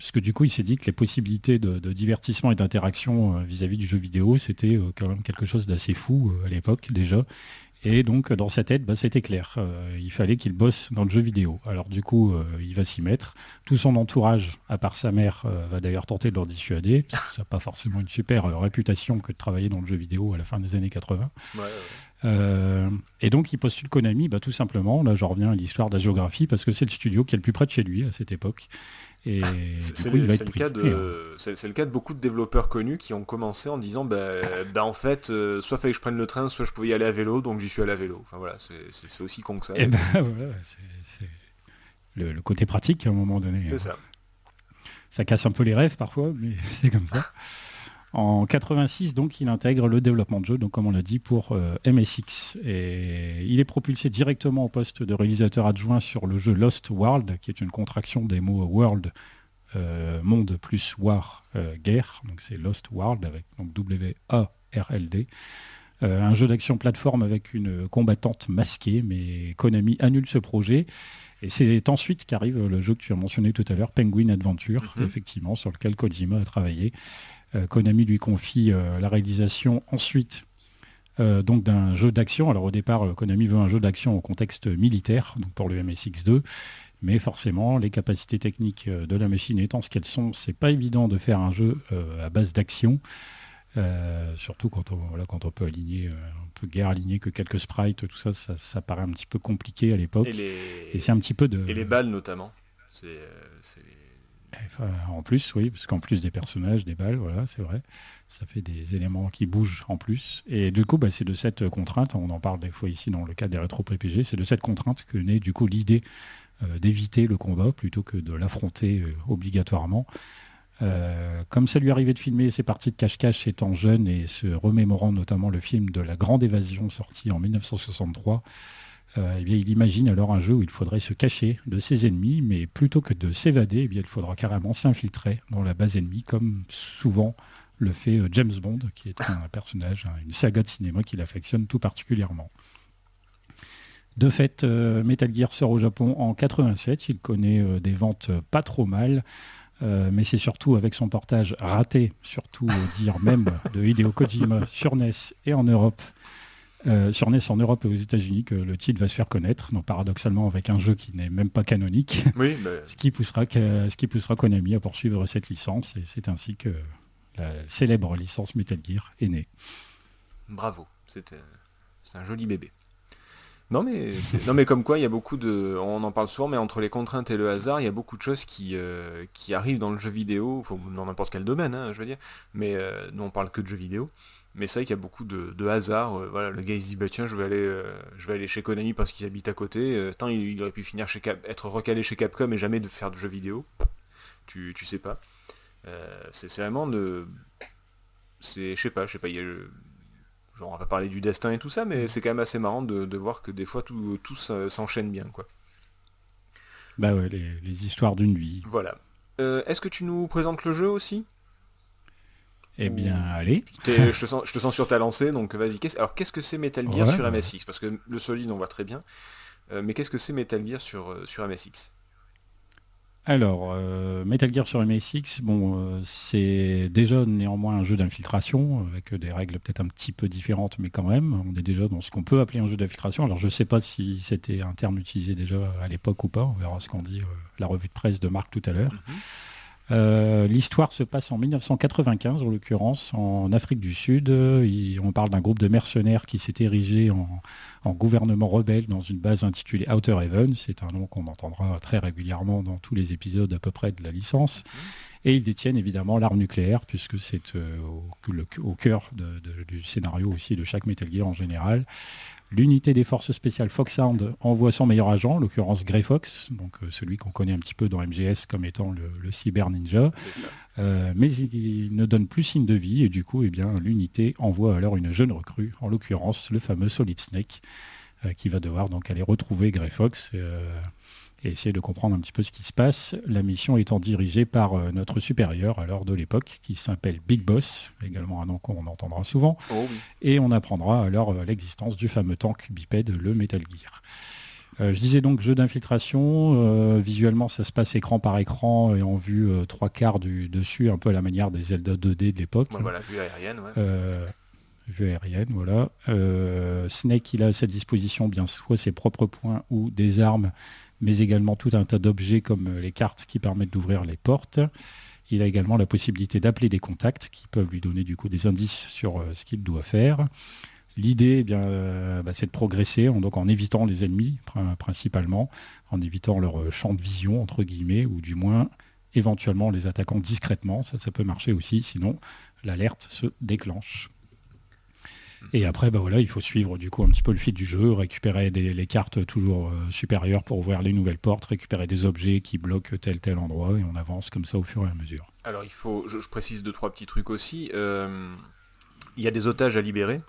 puisque du coup il s'est dit que les possibilités de, divertissement et d'interaction euh, vis-à-vis du jeu vidéo, c'était euh, quand même quelque chose d'assez fou euh, à l'époque déjà. Et donc dans sa tête, bah, c'était clair. il fallait qu'il bosse dans le jeu vidéo. Alors du coup, il va s'y mettre. Tout son entourage, à part sa mère, va d'ailleurs tenter de le dissuader. ça n'a pas forcément une super réputation que de travailler dans le jeu vidéo à la fin des années 80. et donc il postule Konami, bah, tout simplement. Là, je reviens à l'histoire de la géographie parce que c'est le studio qui est le plus près de chez lui à cette époque. C'est le, cas de, c'est le cas de beaucoup de développeurs connus qui ont commencé en disant bah, bah en fait, euh, soit fallait que je prenne le train, soit je pouvais y aller à vélo, donc j'y suis allé à vélo. Enfin voilà, c'est aussi con que ça. Et eh ben, voilà, c'est le, côté pratique à un moment donné. C'est ça. Ça casse un peu les rêves parfois, mais c'est comme ça. En 86, donc, il intègre le développement de jeu, donc comme on l'a dit, pour euh, MSX. Et il est propulsé directement au poste de réalisateur adjoint sur le jeu Lost World, qui est une contraction des mots World, euh, monde plus War, euh, guerre. Donc c'est Lost World avec donc W-A-R-L-D. un jeu d'action plateforme avec une combattante masquée, mais Konami annule ce projet. Et c'est ensuite qu'arrive le jeu que tu as mentionné tout à l'heure, Penguin Adventure, mhm. effectivement, sur lequel Kojima a travaillé. Euh, Konami lui confie euh, la réalisation ensuite euh, donc d'un jeu d'action. Alors au départ, Konami veut un jeu d'action au contexte militaire, donc pour le MSX2. Mais forcément, les capacités techniques de la machine étant ce qu'elles sont, c'est pas évident de faire un jeu à base d'action. surtout quand on, voilà, quand on peut aligner, on peut guère aligner que quelques sprites, tout ça, ça, paraît un petit peu compliqué à l'époque. Et, c'est un petit peu de. Et les balles notamment. C'est en plus, oui, parce qu'en plus des personnages, des balles, voilà, c'est vrai, ça fait des éléments qui bougent en plus. Et du coup, bah, c'est de cette contrainte, on en parle des fois ici dans le cas des rétro-PPG, c'est de cette contrainte que naît du coup l'idée euh, d'éviter le combat plutôt que de l'affronter euh, obligatoirement. Euh, comme ça lui arrivait de filmer ses parties de cache-cache étant jeune et se remémorant notamment le film de la Grande Évasion sorti en 1963, euh, eh il imagine alors un jeu où il faudrait se cacher de ses ennemis, mais plutôt que de s'évader, eh il faudra carrément s'infiltrer dans la base ennemie, comme souvent le fait euh, James Bond, qui est un personnage, hein, une saga de cinéma qu'il affectionne tout particulièrement. De fait, euh, Metal Gear sort au Japon en 87, il connaît des ventes pas trop mal, mais c'est surtout avec son portage raté, surtout dire même de Hideo Kojima sur NES et en Europe, euh, sur NES en Europe et aux États-Unis que le titre va se faire connaître, donc paradoxalement avec un jeu qui n'est même pas canonique, oui, ce, qui poussera, ce qui poussera Konami à poursuivre cette licence, et c'est ainsi que la célèbre licence Metal Gear est née. Bravo, c'est un joli bébé. Non mais, non mais comme quoi, il y a beaucoup de... On en parle souvent, mais entre les contraintes et le hasard, il y a beaucoup de choses qui, euh, qui arrivent dans le jeu vidéo, dans n'importe quel domaine, hein, je veux dire, mais euh, nous on parle que de jeux vidéo. Mais c'est vrai qu'il y a beaucoup de, hasard. Euh, voilà, le gars il se dit bah tiens je vais aller euh, je vais aller chez Konami parce qu'il habite à côté. Euh, tant il, aurait pu finir chez être recalé chez Capcom et jamais de faire de jeux vidéo. Tu, tu sais pas. c'est vraiment de. C'est. Je sais pas, je sais pas, il y a Genre on va pas parler du destin et tout ça, mais c'est quand même assez marrant de, voir que des fois tout, tout s'enchaîne bien quoi. Bah ouais, les, les histoires d'une vie. Voilà. Est-ce que tu nous présentes le jeu aussi? Eh bien, allez. Je te, sens, je te sens sur ta lancée, donc vas-y. Alors, qu'est-ce que c'est Metal Gear sur MSX Parce que le solide, on voit très bien. Euh, mais qu'est-ce que c'est Metal Gear sur, euh, sur MSX alors, euh, Metal Gear sur MSX, bon, c'est déjà néanmoins un jeu d'infiltration, avec des règles peut-être un petit peu différentes, mais quand même, on est déjà dans ce qu'on peut appeler un jeu d'infiltration. Alors je ne sais pas si c'était un terme utilisé déjà à l'époque ou pas, on verra ce qu'on dit la revue de presse de Marc tout à l'heure. Mhm. Euh, l'histoire se passe en 1995, en l'occurrence, en Afrique du Sud. on parle d'un groupe de mercenaires qui s'est érigé en, gouvernement rebelle dans une base intitulée Outer Heaven. C'est un nom qu'on entendra très régulièrement dans tous les épisodes à peu près de la licence. Et ils détiennent évidemment l'arme nucléaire, puisque c'est euh, au, cœur du scénario aussi de chaque Metal Gear en général. L'unité des forces spéciales Foxhound envoie son meilleur agent, en l'occurrence Grey Fox, donc euh, celui qu'on connaît un petit peu dans MGS comme étant le, cyber ninja. Euh, mais il, ne donne plus signe de vie et du coup, eh bien, l'unité envoie alors une jeune recrue, en l'occurrence le fameux Solid Snake, euh, qui va devoir donc aller retrouver Grey Fox et essayer de comprendre un petit peu ce qui se passe. La mission étant dirigée par euh, notre supérieur l'heure de l'époque, qui s'appelle Big Boss, également un nom qu'on entendra souvent. Oh et on apprendra alors euh, l'existence du fameux tank bipède, le Metal Gear. Euh, je disais donc jeu d'infiltration. visuellement, ça se passe écran par écran et en vue trois quarts du dessus, un peu à la manière des Zelda 2D de l'époque. voilà, vue aérienne, vue aérienne, voilà. Snake, il a à sa disposition bien soit ses propres points ou des armes mais également tout un tas d'objets comme euh, les cartes qui permettent d'ouvrir les portes. Il a également la possibilité d'appeler des contacts qui peuvent lui donner du coup des indices sur euh, ce qu'il doit faire. L'idée, eh euh, bah, c'est de progresser en, donc en évitant les ennemis principalement, en évitant leur champ de vision entre guillemets, ou du moins éventuellement les attaquant discrètement. Ça, ça peut marcher aussi. Sinon, l'alerte se déclenche. Et après, bah voilà, il faut suivre du coup un petit peu le fil du jeu, récupérer les cartes toujours euh, supérieures pour ouvrir les nouvelles portes, récupérer des objets qui bloquent tel tel endroit et on avance comme ça au fur et à mesure. Alors il faut, je, précise deux trois petits trucs aussi. Euh, il y a des otages à libérer.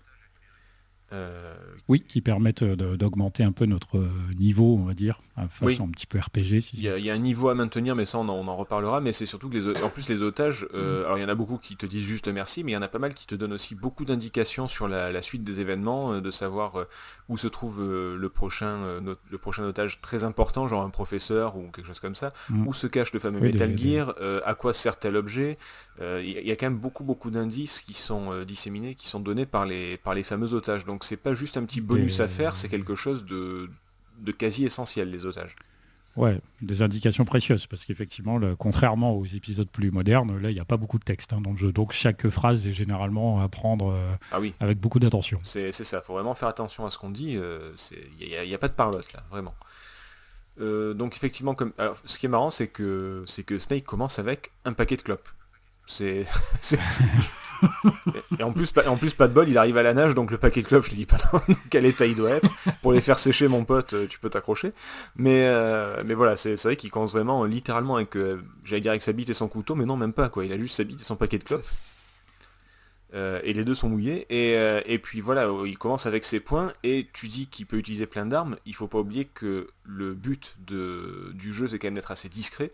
Euh, oui, qui permettent euh, d'augmenter un peu notre euh, niveau, on va dire, façon un petit peu RPG. il, y a, un niveau à maintenir, mais ça on en, reparlera. Mais c'est surtout que les, en plus les otages, mm. alors il y en a beaucoup qui te disent juste merci, mais il y en a pas mal qui te donnent aussi beaucoup d'indications sur la, suite des événements, de savoir où se trouve le prochain, le prochain otage très important, genre un professeur ou quelque chose comme ça, mm. où se cache le fameux Metal Gear, à quoi sert tel objet. Il y, a quand même beaucoup beaucoup d'indices qui sont disséminés, qui sont donnés par les par les fameux otages. Donc c'est pas juste un petit bonus à faire, c'est quelque chose de, quasi essentiel, les otages. Ouais, des indications précieuses, parce qu'effectivement, contrairement aux épisodes plus modernes, là, il n'y a pas beaucoup de texte hein, dans le jeu. Donc chaque phrase est généralement à prendre euh, ah oui. avec beaucoup d'attention. C'est ça, il faut vraiment faire attention à ce qu'on dit. Euh, il n'y a, pas de parlotte là, vraiment. Euh, donc effectivement, comme, ce qui est marrant, c'est que, que Snake commence avec un paquet de clopes. C'est et en plus, pas, de bol, il arrive à la nage, donc le paquet de club, je te dis pas dans quel état il doit être. Pour les faire sécher, mon pote, euh, tu peux t'accrocher. Mais, euh, voilà, c'est vrai qu'il commence vraiment littéralement avec, euh, j'allais dire avec sa bite et son couteau, mais non, même pas, quoi. Il a juste sa bite et son paquet de clopes. et les deux sont mouillés. Et, puis voilà, il commence avec ses points, et tu dis qu'il peut utiliser plein d'armes. Il faut pas oublier que le but du jeu, c'est quand même d'être assez discret.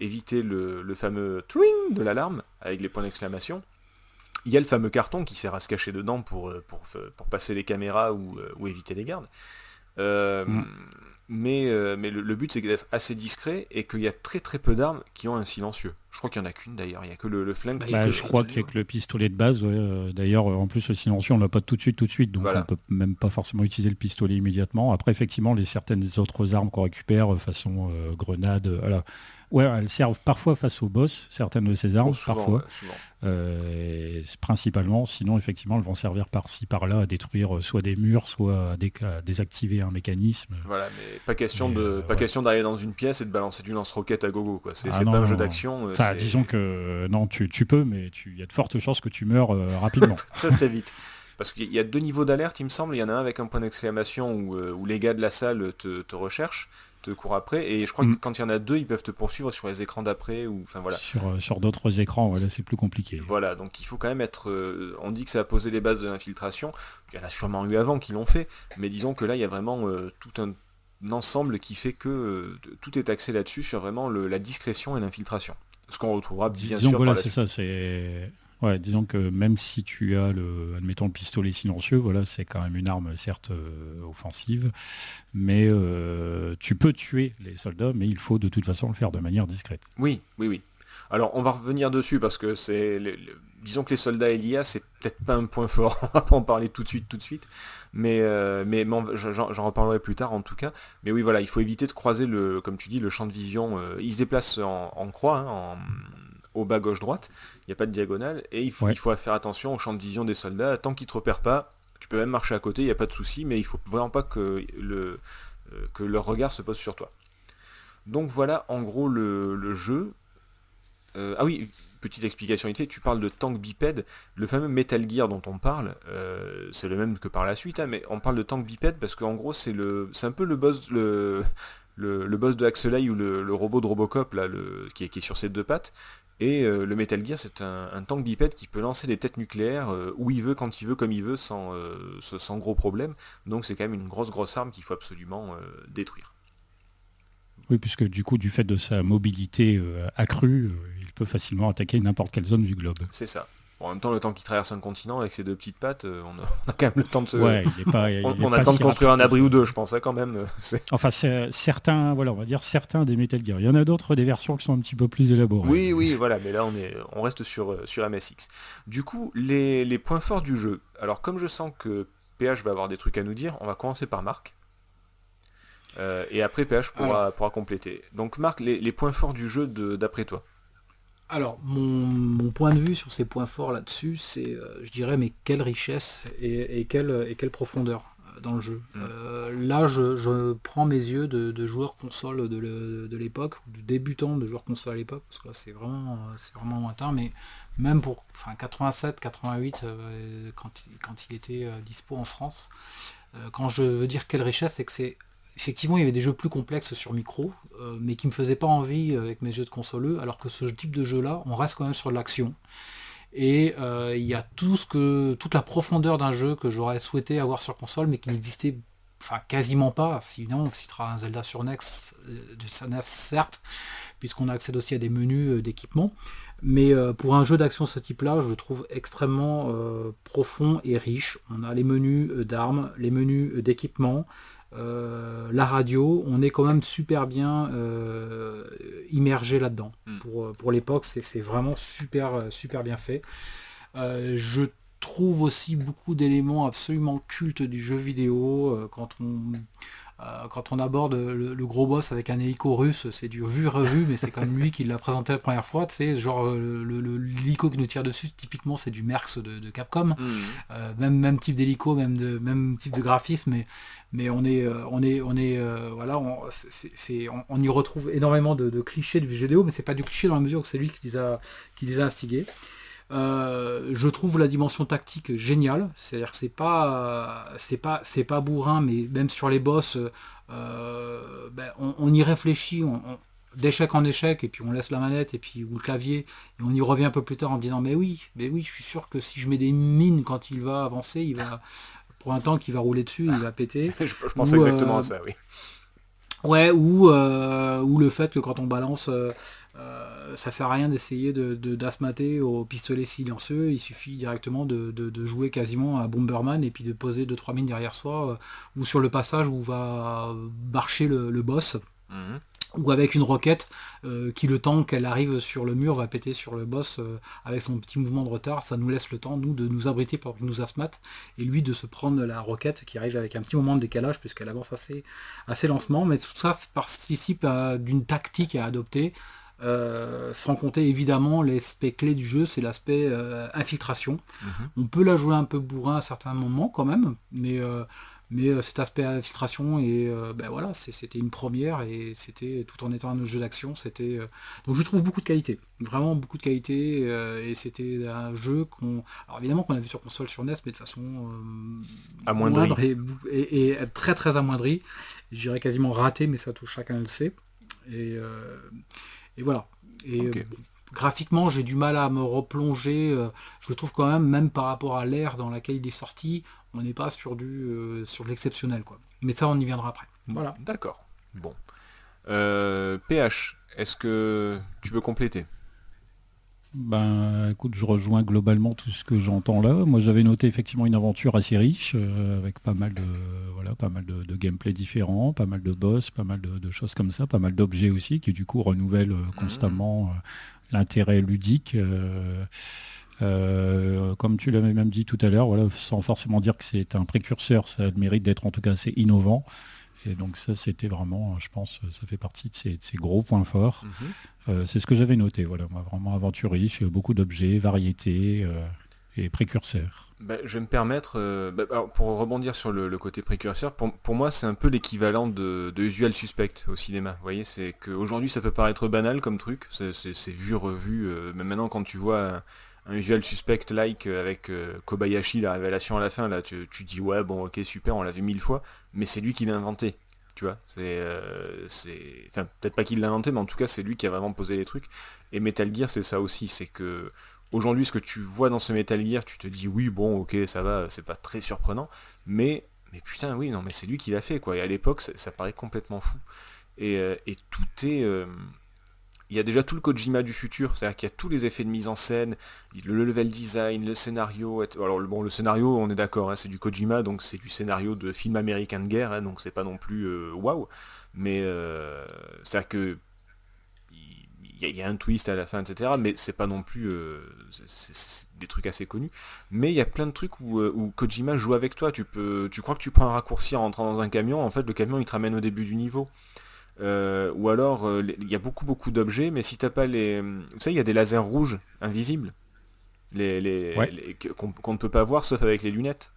éviter le, le fameux twing de l'alarme avec les points d'exclamation. Il y a le fameux carton qui sert à se cacher dedans pour, euh, pour, pour passer les caméras ou, euh, ou éviter les gardes. Euh, mm. Mais, mais le, but c'est d'être assez discret et qu'il y a très très peu d'armes qui ont un silencieux. Je crois qu'il n'y en a qu'une d'ailleurs, il n'y a que le, flingue. Bah, je crois qu'il n'y a que le pistolet de base. D'ailleurs, en plus le silencieux on l'a pas tout de suite tout de suite, donc on on peut même pas forcément utiliser le pistolet immédiatement. Après effectivement les certaines autres armes qu'on récupère, façon grenade, voilà Ouais, elles servent parfois face aux boss, certaines de ces armes, parfois. Euh, principalement, sinon effectivement elles vont servir par-ci par-là à détruire euh, soit des murs, soit à, désactiver un mécanisme. Voilà, mais pas question de euh, pas question d'arriver dans une pièce et de balancer du lance-roquette à gogo quoi. C'est ah pas un jeu d'action. Enfin, disons que non, tu, peux, mais il y a de fortes chances que tu meurs rapidement. très très vite. Parce qu'il y a deux niveaux d'alerte, il me semble. Il y en a un avec un point d'exclamation où, les gars de la salle te, te recherchent te court après. Et je crois que mm. quand il y en a deux, ils peuvent te poursuivre sur les écrans d'après ou enfin voilà. Sur, euh, sur d'autres écrans, voilà, c'est plus compliqué. Voilà, donc il faut quand même être. Euh, on dit que ça a posé les bases de l'infiltration. Il y en a sûrement eu avant qui l'ont fait, mais disons que là, il y a vraiment euh, tout un, ensemble qui fait que tout est axé là-dessus sur vraiment la discrétion et l'infiltration. Ce qu'on retrouvera bien sûr. Voilà, c'est ça, c'est Ouais, disons que même si tu as le, admettons le pistolet silencieux, voilà, c'est quand même une arme certes euh, offensive, mais euh, tu peux tuer les soldats, mais il faut de toute façon le faire de manière discrète. Oui, oui, oui. Alors on va revenir dessus parce que c'est, disons que les soldats et l'IA, c'est peut-être pas un point fort. on va pas en parler tout de suite, tout de suite, mais euh, mais j'en reparlerai plus tard en tout cas. Mais oui, voilà, il faut éviter de croiser le, comme tu dis, le champ de vision. il se déplace en, croix, hein, en au bas gauche-droite, il n'y a pas de diagonale, et il faut, il faut faire attention au champ de vision des soldats, tant qu'ils ne te repèrent pas, tu peux même marcher à côté, il n'y a pas de souci, mais il faut vraiment pas que, le, euh, que leur regard se pose sur toi. Donc voilà en gros le, jeu. Euh, ah oui, petite explication tu parles de tank bipède, le fameux Metal Gear dont on parle, euh, c'est le même que par la suite, hein, mais on parle de tank bipède parce qu'en gros c'est le c'est un peu le boss le, le, boss de Axelay ou le, robot de Robocop là, le, qui, est, qui est sur ses deux pattes, et euh, le Metal Gear, c'est un, tank bipède qui peut lancer des têtes nucléaires euh, où il veut, quand il veut, comme il veut, sans, euh, sans gros problème. Donc c'est quand même une grosse, grosse arme qu'il faut absolument détruire. Oui, puisque du coup, du fait de sa mobilité accrue, il peut facilement attaquer n'importe quelle zone du globe. C'est ça en même temps, le temps qu'il traverse un continent avec ses deux petites pattes, euh, on, a, quand même le temps de se. Ouais, il pas, on, a le temps de construire un abri ou deux, je pense, hein, quand même. Euh, enfin, certains, voilà, on va dire certains des Metal Gear. Il y en a d'autres, des versions qui sont un petit peu plus élaborées. Oui, oui, voilà, mais là, on, est, on reste sur, euh, sur MSX. Du coup, les, points forts du jeu. Alors, comme je sens que PH va avoir des trucs à nous dire, on va commencer par Marc. et après, PH pourra, pourra compléter. Donc, Marc, les, les points forts du jeu d'après toi? Alors, mon, point de vue sur ces points forts là-dessus, c'est, euh, je dirais, mais quelle richesse et, quelle, et quelle profondeur. dans le jeu. Mm. là, je, prends mes yeux de, joueurs console de l'époque, ou de débutants de joueurs console à l'époque, parce que c'est vraiment, c'est vraiment lointain, mais même pour enfin, 87, 88, quand, quand il était dispo en France, quand je veux dire quelle richesse, c'est que c'est effectivement, il y avait des jeux plus complexes sur micro, euh, mais qui me faisaient pas envie euh, avec mes jeux de consoleux, alors que ce type de jeu-là, on reste quand même sur l'action. Et euh, il y a tout ce que, toute la profondeur d'un jeu que j'aurais souhaité avoir sur console, mais qui n'existait enfin quasiment pas. Sinon, on citera un Zelda sur Next, NES certes, puisqu'on a accès aussi à des menus d'équipement. Mais pour un jeu d'action de ce type-là, je le trouve extrêmement profond et riche. On a les menus d'armes, les menus d'équipement, euh, la radio, on est quand même super bien euh, immergé là-dedans. Hmm. Pour, euh, pour l'époque, c'est vraiment super, super bien fait. je trouve aussi beaucoup d'éléments absolument cultes du jeu vidéo quand on quand on aborde le, gros boss avec un hélico russe, c'est du vu-revu, mais c'est comme lui qui l'a présenté la première fois. Tu sais, genre euh, l'hélico qui nous tire dessus, typiquement c'est du Merx de, Capcom. Mmh. Euh, même, même type d'hélico, même, de, même type de graphisme, mais, mais on est, on est, on est, voilà, on, on, y retrouve énormément de, clichés du jeu vidéo, mais c'est pas du cliché dans la mesure où c'est lui qui les a, qui les a instigés. Euh, je trouve la dimension tactique géniale, c'est-à-dire que c'est pas, c'est pas, c'est pas bourrin, mais même sur les boss, euh, ben, on, y réfléchit, d'échec en échec, et puis on laisse la manette et puis ou le clavier, et on y revient un peu plus tard en disant mais oui, mais oui, je suis sûr que si je mets des mines quand il va avancer, il va pour un temps qu'il va rouler dessus, il va péter. je, pense exactement à euh, ça, oui. Ouais, ou, ou le fait que quand on balance euh, ça sert à rien d'essayer de, d'asmater au pistolet silencieux, il suffit directement de, jouer quasiment à Bomberman et puis de poser 2-3 mines derrière soi, euh, ou sur le passage où va marcher le, boss. Mhm. Ou avec une roquette euh, qui le temps qu'elle arrive sur le mur va péter sur le boss avec son petit mouvement de retard, ça nous laisse le temps nous de nous abriter pour qu'il nous asmate et lui de se prendre la roquette qui arrive avec un petit moment de décalage puisqu'elle avance assez, assez lentement mais tout ça participe d'une tactique à adopter euh, sans compter évidemment l'aspect clé du jeu, c'est l'aspect euh, infiltration. Mhm. On peut la jouer un peu bourrin à certains moments quand même, mais, euh, mais cet aspect infiltration et ben voilà, c'était une première et c'était tout en étant un jeu d'action, c'était donc je trouve beaucoup de qualité, vraiment beaucoup de qualité et c'était un jeu qu'on, alors évidemment qu'on a vu sur console sur NES, mais de façon amoindrie et, et, très très amoindrie, je dirais quasiment raté, mais ça touche chacun le sait et et voilà. Et euh, graphiquement, j'ai du mal à me replonger. Euh, je le trouve quand même, même par rapport à l'ère dans laquelle il est sorti, on n'est pas sur du euh, sur l'exceptionnel quoi. Mais ça, on y viendra après. Voilà. D'accord. Bon. PH, est-ce que tu veux compléter? Ben, écoute, je rejoins globalement tout ce que j'entends là. Moi, j'avais noté effectivement une aventure assez riche, euh, avec pas mal de, voilà, pas mal de, gameplay différents, pas mal de boss, pas mal de, choses comme ça, pas mal d'objets aussi, qui du coup renouvellent euh, mmh. constamment euh, l'intérêt ludique. comme tu l'avais même dit tout à l'heure, voilà, sans forcément dire que c'est un précurseur, ça a le mérite d'être en tout cas assez innovant. Et donc ça, c'était vraiment, je pense, ça fait partie de ces, gros points forts. Mhm. Euh, c'est ce que j'avais noté, voilà, moi, vraiment aventurier, beaucoup d'objets, variétés euh, et précurseurs. Bah, je vais me permettre, euh, bah, pour rebondir sur le, côté précurseur, pour, moi c'est un peu l'équivalent de, de, Usual Suspect au cinéma. Vous voyez, c'est qu'aujourd'hui ça peut paraître banal comme truc, c'est vu, revu, mais maintenant quand tu vois un, Usual Suspect like avec Kobayashi, la révélation à la fin, là tu, tu dis ouais bon ok super, on l'a vu mille fois, mais c'est lui qui l'a inventé. Tu vois, c'est, euh, c'est, enfin peut-être pas qu'il l'a inventé, mais en tout cas c'est lui qui a vraiment posé les trucs. Et Metal Gear c'est ça aussi, c'est que aujourd'hui ce que tu vois dans ce Metal Gear, tu te dis oui bon ok ça va, c'est pas très surprenant, mais mais putain oui non mais c'est lui qui l'a fait quoi. Et à l'époque ça, paraît complètement fou. Et, euh, et tout est euh, il y a déjà tout le Kojima du futur, c'est-à-dire qu'il y a tous les effets de mise en scène, le level design, le scénario. Alors bon, le scénario, on est d'accord, hein, c'est du Kojima, donc c'est du scénario de film américain de guerre, hein, donc c'est pas non plus euh, waouh. Mais euh, c'est-à-dire que il y, a un twist à la fin, etc. Mais c'est pas non plus euh, des trucs assez connus. Mais il y a plein de trucs où, Kojima joue avec toi. Tu tu crois que tu prends un raccourci en rentrant dans un camion, en fait le camion il te ramène au début du niveau. Euh, ou alors, euh, il y a beaucoup beaucoup d'objets, mais si t'as pas les... Vous savez, il y a des lasers rouges invisibles, les, qu'on ne peut pas voir sauf avec les lunettes.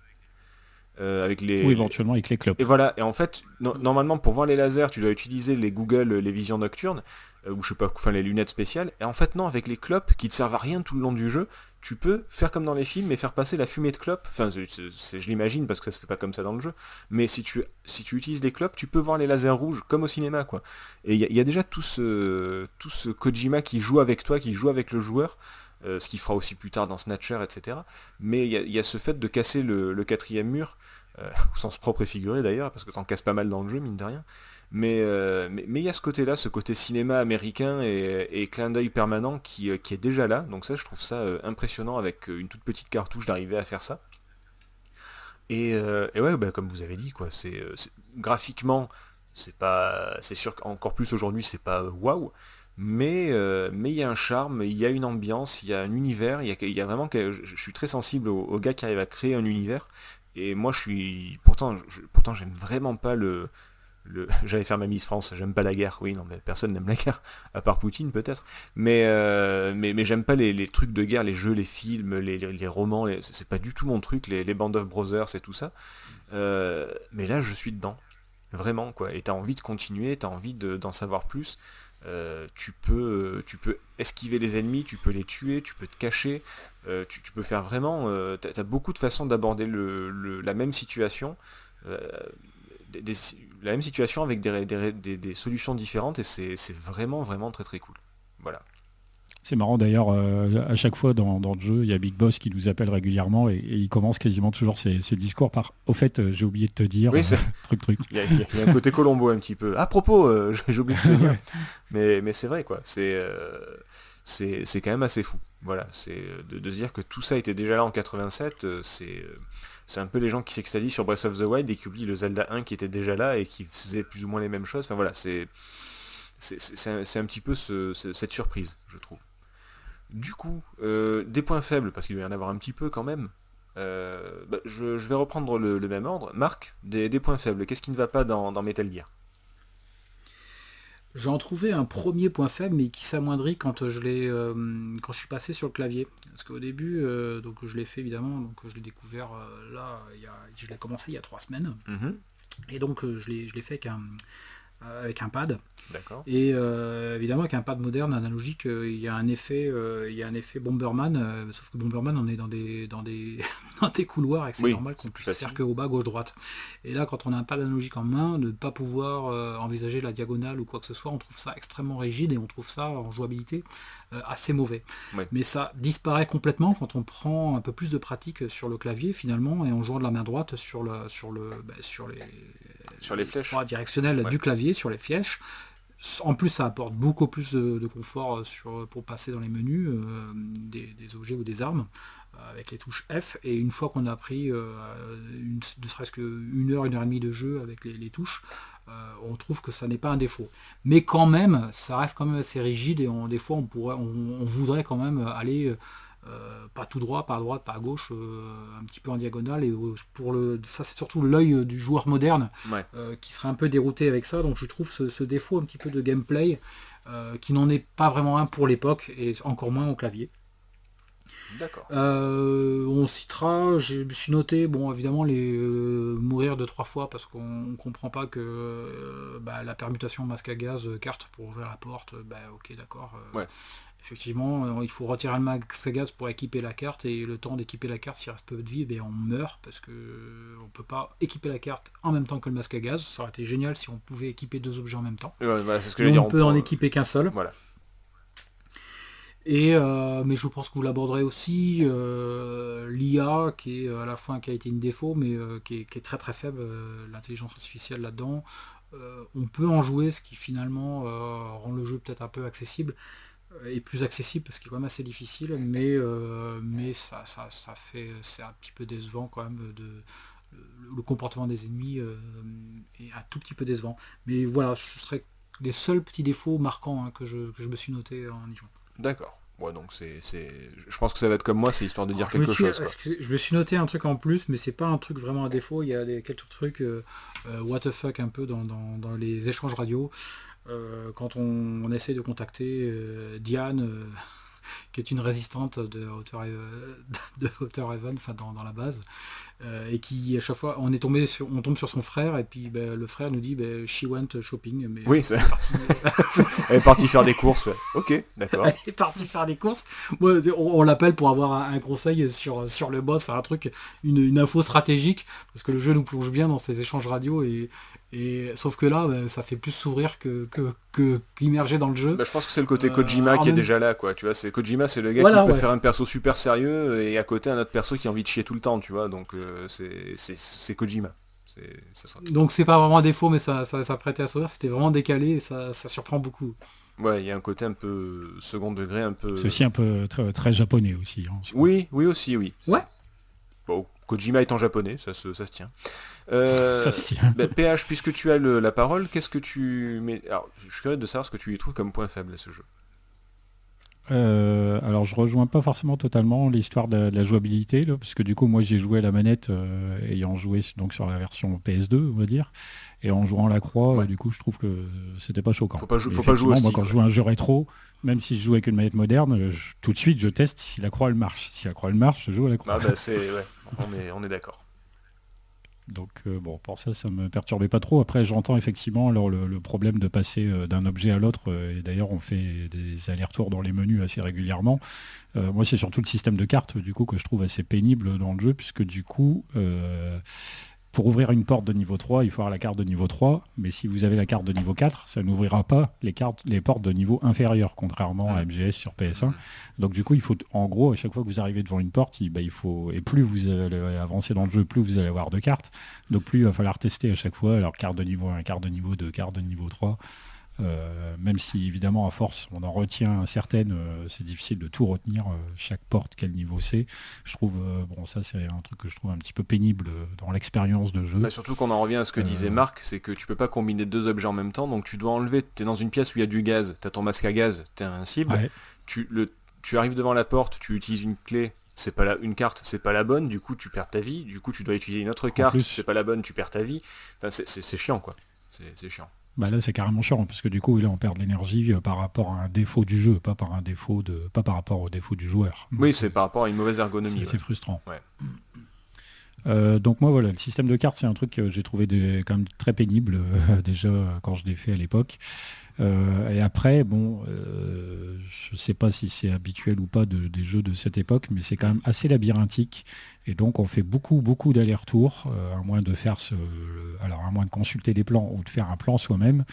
avec les. Ou éventuellement avec les clopes. Et voilà. Et en fait, normalement, pour voir les lasers, tu dois utiliser les Google, les visions nocturnes, ou je sais pas, enfin les lunettes spéciales. Et en fait, non, avec les clopes qui te servent à rien tout le long du jeu, tu peux faire comme dans les films et faire passer la fumée de clope. Enfin, je l'imagine parce que ça se fait pas comme ça dans le jeu. Mais si tu, utilises les clopes, tu peux voir les lasers rouges comme au cinéma. Et il y, a déjà tout ce, tout Kojima qui joue avec toi, qui joue avec le joueur. Euh, ce qu'il fera aussi plus tard dans Snatcher, etc. Mais il y, a ce fait de casser le, quatrième mur, euh, au sens propre et figuré d'ailleurs, parce que ça en casse pas mal dans le jeu, mine de rien. Euh, mais il y a ce côté-là, ce côté cinéma américain et, clin d'œil permanent qui, est déjà là. Donc ça, je trouve ça impressionnant avec une toute petite cartouche d'arriver à faire ça. Et, ouais, bah, comme vous avez dit, quoi, c'est graphiquement, c'est pas, c'est sûr qu'encore plus aujourd'hui, c'est pas waouh, mais euh, mais il y a un charme, il y a une ambiance, il y a un univers, il y a, vraiment que je, suis très sensible aux, gars qui arrivent à créer un univers. Et moi je suis pourtant pourtant j'aime vraiment pas le le j'allais faire ma Miss France, j'aime pas la guerre, oui non mais personne n'aime la guerre, à part Poutine peut-être, mais, euh, mais, mais j'aime pas les, trucs de guerre, les jeux, les films, les, romans, c'est pas du tout mon truc, les, les Band of Brothers et tout ça. Euh, mais là je suis dedans, vraiment quoi, et t'as envie de continuer, t'as envie d'en savoir plus. Euh, tu, peux, tu peux esquiver les ennemis, tu peux les tuer, tu peux te cacher, tu, peux faire vraiment... Tu as, beaucoup de façons d'aborder la même situation. La même situation avec des solutions différentes et c'est vraiment vraiment très très cool. Voilà. C'est marrant d'ailleurs, euh, à chaque fois dans, le jeu, il y a Big Boss qui nous appelle régulièrement et, il commence quasiment toujours ses, discours par Au fait, euh, j'ai oublié de te dire. Oui, truc, truc. Il y, a, un côté Colombo un petit peu. À propos, euh, j'ai oublié de te dire. mais, mais c'est vrai, quoi. C'est c'est quand même assez fou. Voilà, c'est de, de, se dire que tout ça était déjà là en 87, c'est c'est un peu les gens qui s'extadient sur Breath of the Wild et qui oublient le Zelda 1 qui était déjà là et qui faisait plus ou moins les mêmes choses. Enfin voilà, c'est c'est un, petit peu cette surprise, je trouve. Du coup, euh, des points faibles, parce qu'il va y en avoir un petit peu quand même. Euh, bah, je, vais reprendre le, même ordre. Marc, des, points faibles. Qu'est-ce qui ne va pas dans, Metal Gear? J'en trouvais un premier point faible, mais qui s'amoindrit quand je l'ai, euh, quand je suis passé sur le clavier. Parce qu'au début, donc je l'ai fait évidemment, donc je l'ai découvert là, je l'ai commencé il y a trois semaines. Mhm. Et donc je l'ai, je l'ai fait avec un, avec un pad. Et euh, évidemment, avec un pad moderne, analogique, euh, il y a un effet, euh, il y a un effet Bomberman, sauf que Bomberman, on est dans des, dans des, des couloirs et c'est normal qu'on puisse faire que au bas, gauche, droite. Et là, quand on a un pad analogique en main, ne pas pouvoir envisager la diagonale ou quoi que ce soit, on trouve ça extrêmement rigide et on trouve ça en jouabilité assez mauvais. Mais ça disparaît complètement quand on prend un peu plus de pratique sur le clavier finalement et en jouant de la main droite sur, le, sur, le, bah, sur les sur les flèches directionnelles du clavier, sur les flèches. En plus, ça apporte beaucoup plus de, confort euh, sur, pour passer dans les menus euh, des, objets ou des armes euh, avec les touches F. Et une fois qu'on a pris une, ne serait-ce qu'une heure, une heure et demie de jeu avec les, touches, on trouve que ça n'est pas un défaut. Mais quand même, ça reste quand même assez rigide et on, des fois, on, pourrait, on voudrait quand même aller euh, pas tout droit, pas à droite, pas à gauche, euh, un petit peu en diagonale. Et euh, pour le, ça, c'est surtout l'œil du joueur moderne qui serait un peu dérouté avec ça. Donc je trouve ce, défaut un petit peu de gameplay qui n'en est pas vraiment un pour l'époque et encore moins au clavier. D'accord. on citera, je me suis noté, bon évidemment les mourir de trois fois parce qu'on comprend pas que bah, la permutation masque à gaz, carte pour ouvrir la porte, bah ok d'accord. Ouais effectivement, euh, il faut retirer le max à gaz pour équiper la carte, et le temps d'équiper la carte, s'il reste peu de vie, eh on meurt, parce que on peut pas équiper la carte en même temps que le masque à gaz. Ça aurait été génial si on pouvait équiper deux objets en même temps. on, peut en équiper qu'un seul. Voilà. Et euh, mais je pense que vous l'aborderez aussi euh, l'IA qui est à la fois qui a été une défaut mais qui, est, très très faible l'intelligence artificielle là-dedans on peut en jouer ce qui finalement rend le jeu peut-être un peu accessible est plus accessible parce qu'il est quand même assez difficile, mais, euh, mais ça, ça, ça fait c'est un petit peu décevant quand même de le, comportement des ennemis euh, est un tout petit peu décevant. Mais voilà, ce serait les seuls petits défauts marquants hein, que, je, que, je, me suis noté en y jouant. D'accord. Ouais, donc c'est, je pense que ça va être comme moi, c'est histoire de dire quelque chose. Je me suis noté un truc en plus, mais c'est pas un truc vraiment un défaut. Il y a des, quelques trucs euh, what the fuck un peu dans, dans, dans les échanges radio. Euh, quand on, essaie de contacter euh, Diane, euh, qui est une résistante de Outer, de dans, la base, et qui à chaque fois on est tombé sur on tombe sur son frère et puis ben, le frère nous dit ben, she went shopping mais oui c'est elle est partie faire des courses ouais. ok d'accord elle est partie faire des courses on, l'appelle pour avoir un, conseil sur sur le boss un truc une, info stratégique parce que le jeu nous plonge bien dans ces échanges radio et, et sauf que là, ben, ça fait plus sourire que, que, qu'immerger dans le jeu. Bah, je pense que c'est le côté Kojima qui est déjà là, quoi. Tu vois, c'est Kojima, c'est le gars qui peut faire un perso super sérieux et à côté un autre perso qui a envie de chier tout le temps, tu vois. Donc euh, c'est, Kojima. Donc c'est pas vraiment un défaut, mais ça, ça, prêtait à sourire. C'était vraiment décalé et ça, surprend beaucoup. Ouais, il y a un côté un peu second degré, un peu. C'est aussi un peu très, très japonais aussi. Hein, oui, oui aussi, oui. Ouais. Bon, Kojima est en japonais, ça se, ça se tient. Euh, ça se tient. PH, bah, puisque tu as la parole, qu'est-ce que tu mets? Alors, je suis curieux de savoir ce que tu y trouves comme point faible à ce jeu. Euh, alors je rejoins pas forcément totalement l'histoire de, la jouabilité, là, parce que du coup moi j'ai joué à la manette euh, ayant joué donc sur la version PS2 on va dire, et en jouant la croix, du coup je trouve que c'était pas choquant. Faut pas, faut pas jouer moi quand je joue un jeu rétro, même si je joue avec une manette moderne, tout de suite je teste si la croix elle marche. Si la croix elle marche, je joue à la croix. Ah bah c'est ouais, on est, on est d'accord. Donc euh, bon, pour ça, ça me perturbait pas trop. Après, j'entends effectivement alors le, problème de passer euh, d'un objet à l'autre. Euh, et d'ailleurs, on fait des allers-retours dans les menus assez régulièrement. moi, c'est surtout le système de cartes du coup que je trouve assez pénible dans le jeu, puisque du coup, pour ouvrir une porte de niveau 3, il faut avoir la carte de niveau 3, mais si vous avez la carte de niveau 4, ça n'ouvrira pas les, cartes, les portes de niveau inférieur, contrairement à MGS sur PS1. Donc du coup, il faut, en gros, à chaque fois que vous arrivez devant une porte, il, bah, il faut, et plus vous allez avancer dans le jeu, plus vous allez avoir de cartes. Donc plus il va falloir tester à chaque fois, alors carte de niveau 1, carte de niveau 2, carte de niveau 3. Euh, même si évidemment à force on en retient certaines, euh, c'est difficile de tout retenir, euh, chaque porte, quel niveau c'est. Je trouve, bon ça c'est un truc que je trouve un petit peu pénible dans l'expérience de jeu. Bah, surtout qu'on en revient à ce que disait Marc, c'est que tu peux pas combiner deux objets en même temps, donc tu dois enlever, tu es dans une pièce où il y a du gaz, tu as ton masque à gaz, tu es invincible, tu, le, tu arrives devant la porte, tu utilises une clé, c'est pas la, une carte, c'est pas la bonne, du coup tu perds ta vie, du coup tu dois utiliser une autre carte, c'est pas la bonne, tu perds ta vie. Enfin, c'est chiant quoi. C'est chiant. Bah là c'est carrément chiant parce que du coup là on perd de l'énergie euh, par rapport à un défaut du jeu, pas par un défaut de, pas par rapport au défaut du joueur. Oui c'est par rapport à une mauvaise ergonomie. C'est frustrant. Euh, donc moi voilà, le système de cartes c'est un truc que j'ai trouvé quand même très pénible euh, déjà quand je l'ai fait à l'époque. Et après, bon, je ne sais pas si c'est habituel ou pas des jeux de cette époque, mais c'est quand même assez labyrinthique. Et donc on fait beaucoup, beaucoup d'allers-retours, euh, à moins de faire alors à moins de consulter des plans ou de faire un plan soi-même.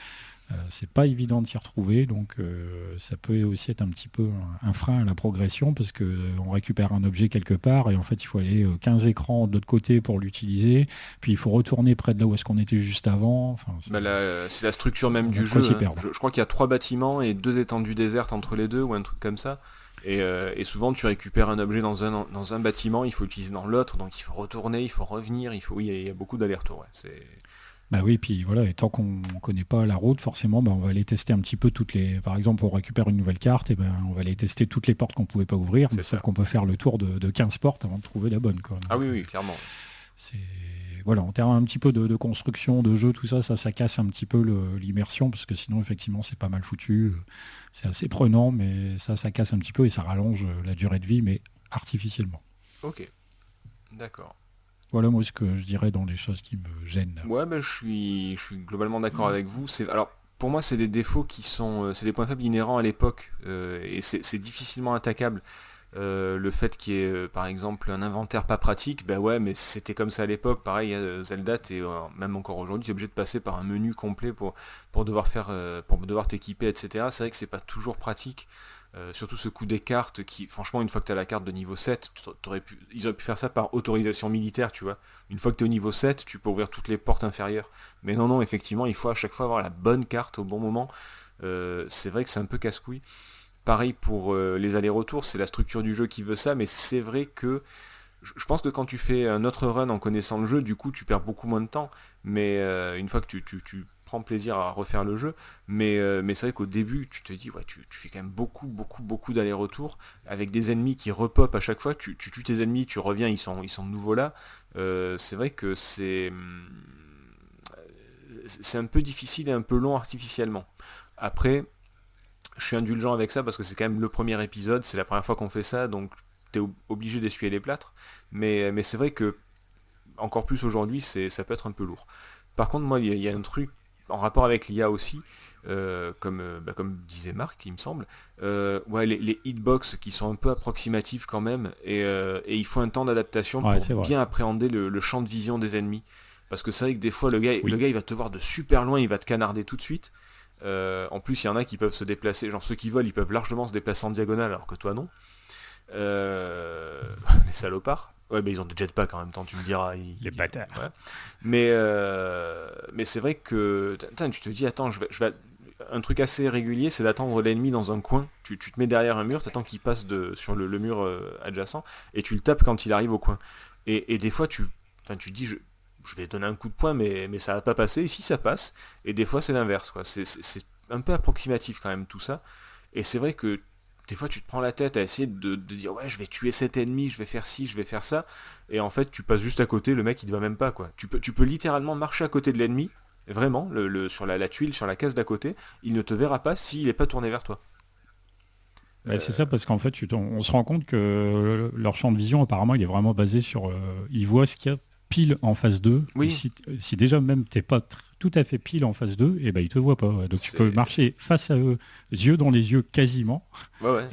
Euh, c'est pas évident de s'y retrouver, donc euh, ça peut aussi être un petit peu un, frein à la progression parce que on récupère un objet quelque part et en fait il faut aller 15 écrans de l'autre côté pour l'utiliser, puis il faut retourner près de là où est-ce qu'on était juste avant. Bah, c'est la structure même du jeu. Hein. Je, je, crois qu'il y a trois bâtiments et deux étendues désertes entre les deux ou un truc comme ça. Euh, et, souvent, tu récupères un objet dans un, dans un bâtiment, il faut l'utiliser dans l'autre, donc il faut retourner, il faut revenir, il faut, oui, il y a, beaucoup d'allers-retours. Bah oui, puis voilà, et tant qu'on ne connaît pas la route, forcément, bah, on va aller tester un petit peu toutes les. Par exemple, on récupère une nouvelle carte, et ben on va aller tester toutes les portes qu'on pouvait pas ouvrir. C'est ça qu'on peut faire le tour de, de, 15 portes avant de trouver la bonne. Quoi. ah oui, oui, clairement. C'est voilà, en termes un petit peu de, construction, de jeu, tout ça, ça, ça casse un petit peu l'immersion, parce que sinon, effectivement, c'est pas mal foutu. C'est assez prenant, mais ça, ça casse un petit peu et ça rallonge la durée de vie, mais artificiellement. Ok, d'accord. Voilà moi ce que je dirais dans les choses qui me gênent. Ouais, ben, je, suis, je suis globalement d'accord avec vous. Alors, pour moi, c'est des défauts qui sont, euh, c'est des points faibles inhérents à l'époque, euh, et c'est difficilement attaquable. Euh, le fait qu'il y ait par exemple un inventaire pas pratique, ben ouais, mais c'était comme ça à l'époque. Pareil, Zelda, et même encore aujourd'hui, tu es obligé de passer par un menu complet pour, pour devoir faire, pour devoir t'équiper, etc. C'est vrai que c'est pas toujours pratique. Surtout ce coup des cartes qui, franchement, une fois que tu as la carte de niveau 7, pu, ils auraient pu faire ça par autorisation militaire, tu vois. Une fois que tu es au niveau 7, tu peux ouvrir toutes les portes inférieures. Mais non, non, effectivement, il faut à chaque fois avoir la bonne carte au bon moment. c'est vrai que c'est un peu casse-couille. Pareil pour euh, les allers-retours, c'est la structure du jeu qui veut ça, mais c'est vrai que je pense que quand tu fais un autre run en connaissant le jeu, du coup tu perds beaucoup moins de temps, mais euh, une fois que tu, prends plaisir à refaire le jeu, mais, euh, mais c'est vrai qu'au début tu te dis ouais tu, fais quand même beaucoup beaucoup beaucoup d'allers-retours avec des ennemis qui repopent à chaque fois, tu, tues tes ennemis, tu reviens, ils sont, ils sont de nouveau là. c'est vrai que c'est c'est un peu difficile et un peu long artificiellement. Après, je suis indulgent avec ça parce que c'est quand même le premier épisode, c'est la première fois qu'on fait ça, donc tu es obligé d'essuyer les plâtres. Mais, mais c'est vrai que encore plus aujourd'hui, ça peut être un peu lourd. Par contre, moi, il y, a un truc en rapport avec l'IA aussi, euh, comme, euh, bah, comme disait Marc, il me semble, euh, ouais, les, hitbox qui sont un peu approximatifs quand même, et, il faut un temps d'adaptation pour bien appréhender le, champ de vision des ennemis. Parce que c'est vrai que des fois, le gars, le gars, il va te voir de super loin, il va te canarder tout de suite. en plus, il y en a qui peuvent se déplacer, genre ceux qui volent, ils peuvent largement se déplacer en diagonale, alors que toi non. les salopards. Ouais, mais ils ont des jetpacks en même temps, tu me diras. les bâtards. Mais, mais c'est vrai que tu te dis, attends, je vais, je vais, un truc assez régulier, c'est d'attendre l'ennemi dans un coin. Tu, te mets derrière un mur, tu attends qu'il passe de, sur le, mur euh, adjacent, et tu le tapes quand il arrive au coin. Et, des fois, tu, tu dis, je, vais donner un coup de poing, mais, mais ça va pas passer. Ici, ça passe. Et des fois, c'est l'inverse. C'est un peu approximatif quand même tout ça. Et c'est vrai que des fois, tu te prends la tête à essayer de, dire, ouais, je vais tuer cet ennemi, je vais faire ci, je vais faire ça. Et en fait, tu passes juste à côté, le mec, il te va même pas. quoi. Tu peux, tu peux littéralement marcher à côté de l'ennemi Vraiment, le, sur la, tuile, sur la case d'à côté, il ne te verra pas s'il n'est pas tourné vers toi. Bah, c'est ça parce qu'en fait, on se rend compte que leur champ de vision, apparemment, il est vraiment basé sur... Euh, il voit ce qu'il y a pile en phase 2. Oui. Si, si, déjà même t'es pas tout à fait pile en face d'eux, et ben ils te voient pas. Donc tu peux marcher face à eux, yeux dans les yeux quasiment,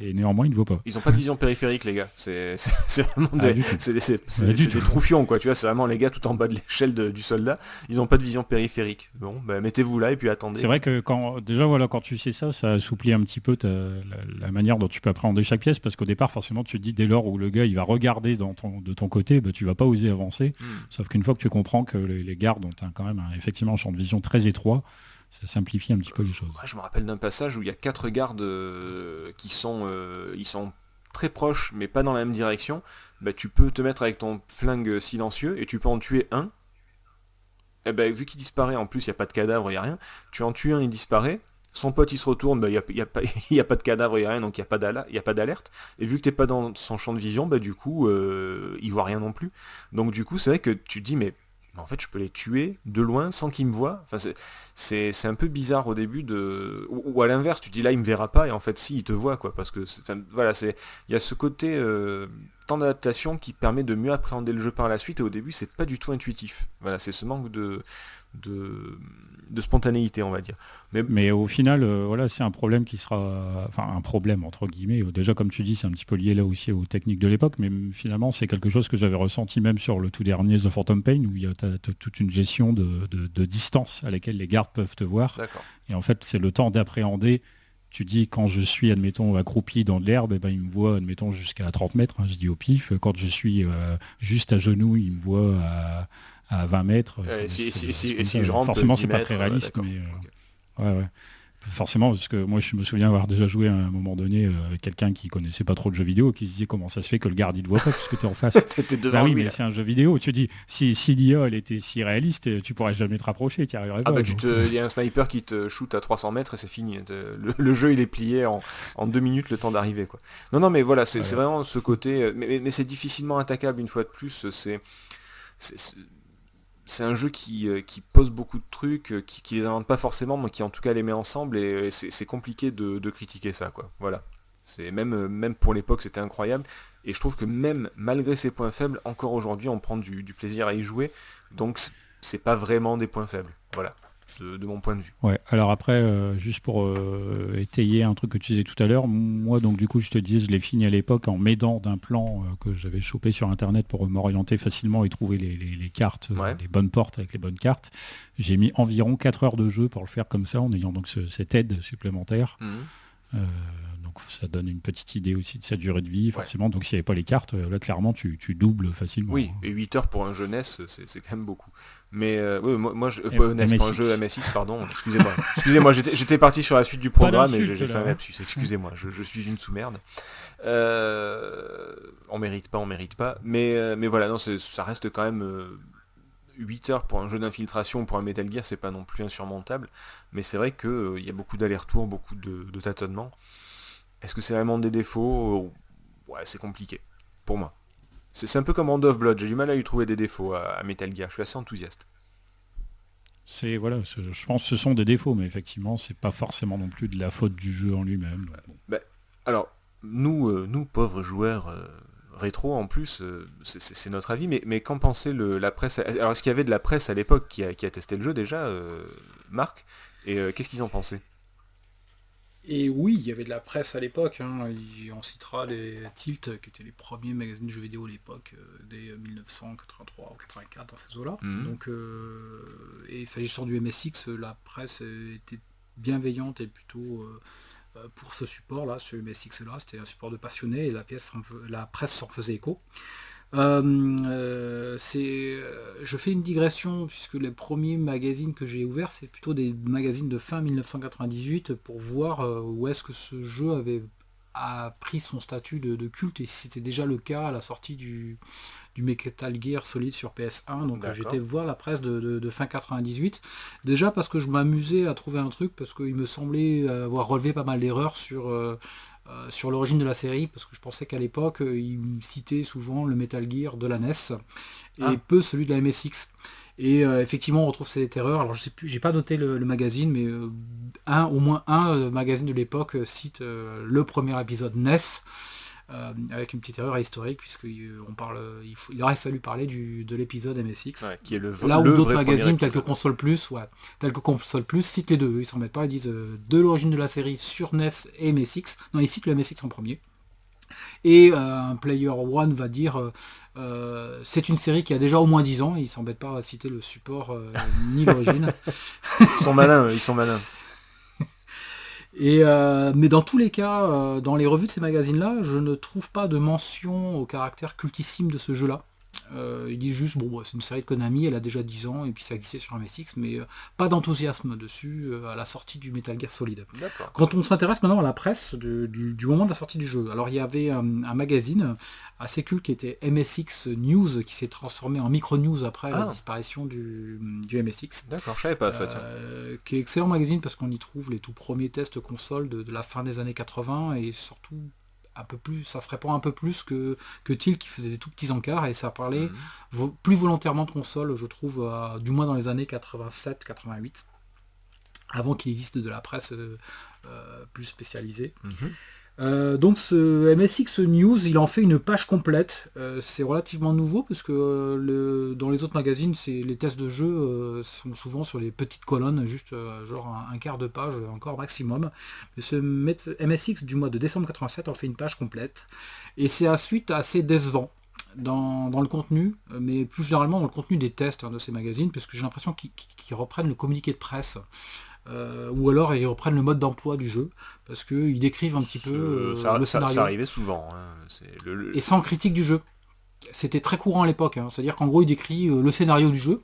et néanmoins ils ne voient pas. Ils n'ont pas de vision périphérique les gars. C'est vraiment des, des, troufions quoi. Tu vois, c'est vraiment les gars tout en bas de l'échelle du soldat. Ils n'ont pas de vision périphérique. Bon, bah, mettez-vous là et puis attendez. C'est vrai que quand déjà voilà quand tu sais ça, ça assouplit un petit peu la, manière dont tu peux appréhender chaque pièce, parce qu'au départ forcément tu te dis dès lors où le gars il va regarder dans ton, de ton côté, bah, tu vas pas oser avancer. Hmm. Sauf qu'une fois que tu comprends que les, gardes ont quand même effectivement un champ vision très étroit, ça simplifie un petit peu les choses. je me rappelle d'un passage où il y a quatre gardes euh, qui sont, euh, ils sont très proches mais pas dans la même direction. Bah, tu peux te mettre avec ton flingue silencieux et tu peux en tuer un. Et eh ben, vu qu'il disparaît, en plus il n'y a pas de cadavre, il n'y a rien, tu en tues un, il disparaît, son pote il se retourne, bah, il n'y a, pas, a, pas de cadavre, il n'y a rien, donc il n'y a pas d'alerte. Et vu que tu n'es pas dans son champ de vision, bah, du coup, euh, il voit rien non plus. Donc du coup, c'est vrai que tu dis, mais en fait je peux les tuer de loin sans qu'ils me voient. C'est un peu bizarre au début de. Ou, à l'inverse, tu dis là il me verra pas et en fait si il te voit quoi. Parce que voilà, c'est. Il y a ce côté euh, temps d'adaptation qui permet de mieux appréhender le jeu par la suite et au début c'est pas du tout intuitif. Voilà, c'est ce manque de, de spontanéité, on va dire. Mais, mais au final, euh, voilà, c'est un problème qui sera, enfin un problème entre guillemets. Déjà, comme tu dis, c'est un petit peu lié là aussi aux techniques de l'époque, mais finalement, c'est quelque chose que j'avais ressenti même sur le tout dernier The Phantom Pain, où il y a toute une gestion de, de, distance à laquelle les gardes peuvent te voir. Et en fait, c'est le temps d'appréhender tu dis quand je suis, admettons, accroupi dans l'herbe, eh ben, il me voit, admettons, jusqu'à 30 mètres, hein, je dis au pif. Quand je suis euh, juste à genoux, il me voit à, à 20 mètres. et si, je rentre forcément, c'est pas très réaliste, mais euh, ouais, ouais. Forcément, parce que moi je me souviens avoir déjà joué à un moment donné euh, avec quelqu'un qui connaissait pas trop de jeux vidéo, qui se disait comment ça se fait que le garde il te voit pas puisque tu es en face? bah oui, mais c'est un jeu vidéo. Tu dis si, si l'IA elle était si réaliste, tu pourrais jamais te rapprocher, tu arriverais ah pas. Bah, il y a un sniper qui te shoot à 300 mètres et c'est fini. Le, jeu il est plié en, en deux minutes le temps d'arriver quoi. Non non mais voilà, c'est vraiment ce côté, euh, mais, mais c'est difficilement attaquable une fois de plus. C'est c'est un jeu qui, euh, qui, pose beaucoup de trucs, euh, qui, qui les invente pas forcément, mais qui en tout cas les met ensemble, et, c'est compliqué de, critiquer ça, quoi. Voilà. Euh, même pour l'époque, c'était incroyable. Et je trouve que même malgré ses points faibles, encore aujourd'hui, on prend du, du, plaisir à y jouer. Donc c'est pas vraiment des points faibles. Voilà de, mon point de vue. Ouais, alors après, euh, juste pour euh, étayer un truc que tu disais tout à l'heure, moi donc du coup je te disais, je l'ai fini à l'époque en m'aidant d'un plan euh, que j'avais chopé sur internet pour m'orienter facilement et trouver les, cartes, les bonnes portes avec les bonnes cartes. J'ai mis environ 4 heures de jeu pour le faire comme ça, en ayant donc cette aide supplémentaire. Mmh. donc ça donne une petite idée aussi de sa durée de vie, forcément. Donc s'il n'y avait pas les cartes, là clairement tu, tu doubles facilement. Oui, et 8 heures pour un jeunesse, c'est quand même beaucoup. Mais euh, moi, moi je, pas un jeu MSX, pardon, excusez-moi. excusez-moi, j'étais parti sur la suite du programme et j'ai fait un lapsus, excusez-moi, je, suis une sous-merde. Euh, on mérite pas, on mérite pas. Mais, euh, mais voilà, non, ça reste quand même 8 heures pour un jeu d'infiltration, pour un Metal Gear, c'est pas non plus insurmontable. Mais c'est vrai qu'il y a beaucoup d'allers-retours, beaucoup de, tâtonnements. Est-ce que c'est vraiment des défauts? Ouais, c'est compliqué, pour moi. C'est un peu comme en of Blood, j'ai du mal à lui trouver des défauts à, Metal Gear, je suis assez enthousiaste. C'est voilà, je pense que ce sont des défauts, mais effectivement, c'est pas forcément non plus de la faute du jeu en lui-même. Ben, alors, nous, euh, nous pauvres joueurs euh, rétro en plus, c'est notre avis, mais, mais qu'en pensait le, la presse Alors est-ce qu'il y avait de la presse à l'époque qui a, qui a, testé le jeu déjà, Marc? Et qu'est-ce qu'ils en pensaient? Et oui, il y avait de la presse à l'époque. Hein. On citera les Tilt, qui étaient les premiers magazines de jeux vidéo à l'époque, euh, dès 1983 ou 84 dans ces eaux-là. Mhm. Donc, euh, et s'agissant du MSX, la presse était bienveillante et plutôt euh, pour ce support-là, ce MSX-là. C'était un support de passionnés et la, pièce, la presse s'en faisait écho. Euh, euh, euh, je fais une digression puisque les premiers magazines que j'ai ouverts, c'est plutôt des magazines de fin 1998 pour voir où est-ce que ce jeu avait a pris son statut de, culte et si c'était déjà le cas à la sortie du, du Metal Gear Solid sur PS1. Donc j'étais voir la presse de, de, fin 98. Déjà parce que je m'amusais à trouver un truc, parce qu'il me semblait avoir relevé pas mal d'erreurs sur, euh, sur l'origine de la série, parce que je pensais qu'à l'époque, euh, il citait souvent le Metal Gear de la NES et ah. peu celui de la MSX. Et euh, effectivement, on retrouve cette erreur. Alors, je sais plus, j'ai pas noté le, magazine, mais un, au moins un magazine de l'époque cite le premier épisode NES. Euh, avec une petite erreur historique, puisqu'on parle, il, il, aurait fallu parler du, de l'épisode MSX. qui est le, Là où d'autres magazines, tels que Console Plus, ouais, tels que Console Plus, citent les deux. Ils s'en mettent pas, ils disent euh, de l'origine de la série sur NES et MSX. Non, ils citent le MSX en premier. Et euh, un player one va dire c'est une série qui a déjà au moins 10 ans, ils s'embêtent pas à citer le support ni l'origine. ils sont malins, ils sont malins. Euh, mais dans tous les cas, euh, dans les revues de ces magazines-là, je ne trouve pas de mention au caractère cultissime de ce jeu-là. Euh, ils disent juste, bon, c'est une série de Konami, elle a déjà 10 ans, et puis ça existait sur MSX, mais pas d'enthousiasme dessus à la sortie du Metal Gear Solid. Quand on s'intéresse maintenant à la presse du, moment de la sortie du jeu, alors il y avait un magazine assez culte qui était MSX News, qui s'est transformé en Micro News après la ah. disparition du, MSX. D'accord, je savais pas ça. Euh, qui est excellent magazine parce qu'on y trouve les tout premiers tests console de, la fin des années 80 et surtout un peu plus, ça se répand un peu plus que, que Tilt qui faisait des tout petits encarts et ça parlait mhm. plus volontairement de console, je trouve, du moins dans les années 87-88, avant qu'il existe de la presse euh, euh, plus spécialisée. Mhm. Euh, donc ce MSX News, il en fait une page complète. Euh, c'est relativement nouveau parce que euh, dans les autres magazines, les tests de jeu sont souvent sur les petites colonnes, juste genre un, quart de page encore maximum. Mais ce MSX du mois de décembre 87 en fait une page complète. Et c'est à suite assez décevant. Dans, le contenu, mais plus généralement dans le contenu des tests hein, de ces magazines, parce que j'ai l'impression qu'ils reprennent le communiqué de presse. Euh, ou alors ils reprennent le mode d'emploi du jeu, parce qu'ils décrivent un petit peu euh, ça, le scénario. Ça, arrivait souvent. Hein. Et sans critique du jeu. C'était très courant à l'époque, hein. c'est-à-dire qu'en gros il décrit euh, le scénario du jeu,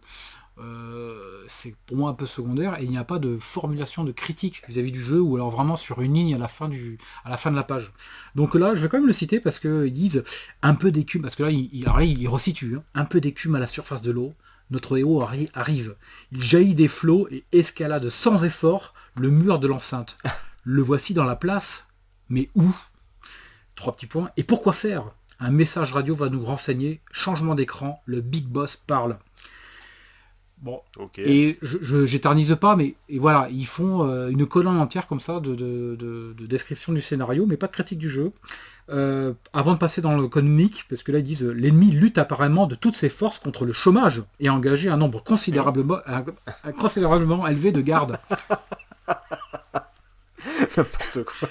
c'est pour moi un peu secondaire, et il n'y a pas de formulation de critique vis-à-vis du jeu, ou alors vraiment sur une ligne à la fin, du, à la fin de la page. Donc là, je vais quand même le citer parce qu'ils disent un peu d'écume, parce que là, il, il, resitue, hein. un peu d'écume à la surface de l'eau, notre héros arrive. Il jaillit des flots et escalade sans effort le mur de l'enceinte. Le voici dans la place, mais où? Trois petits points. Et pourquoi faire? Un message radio va nous renseigner. Changement d'écran, le Big Boss parle. Bon, et je j'éternise pas, mais et voilà, ils font euh, une colonne entière comme ça de, description du scénario, mais pas de critique du jeu. Euh, avant de passer dans le l'économique, parce que là ils disent euh, l'ennemi lutte apparemment de toutes ses forces contre le chômage et a engagé un nombre considérablement, considérablement élevé de gardes. N'importe quoi.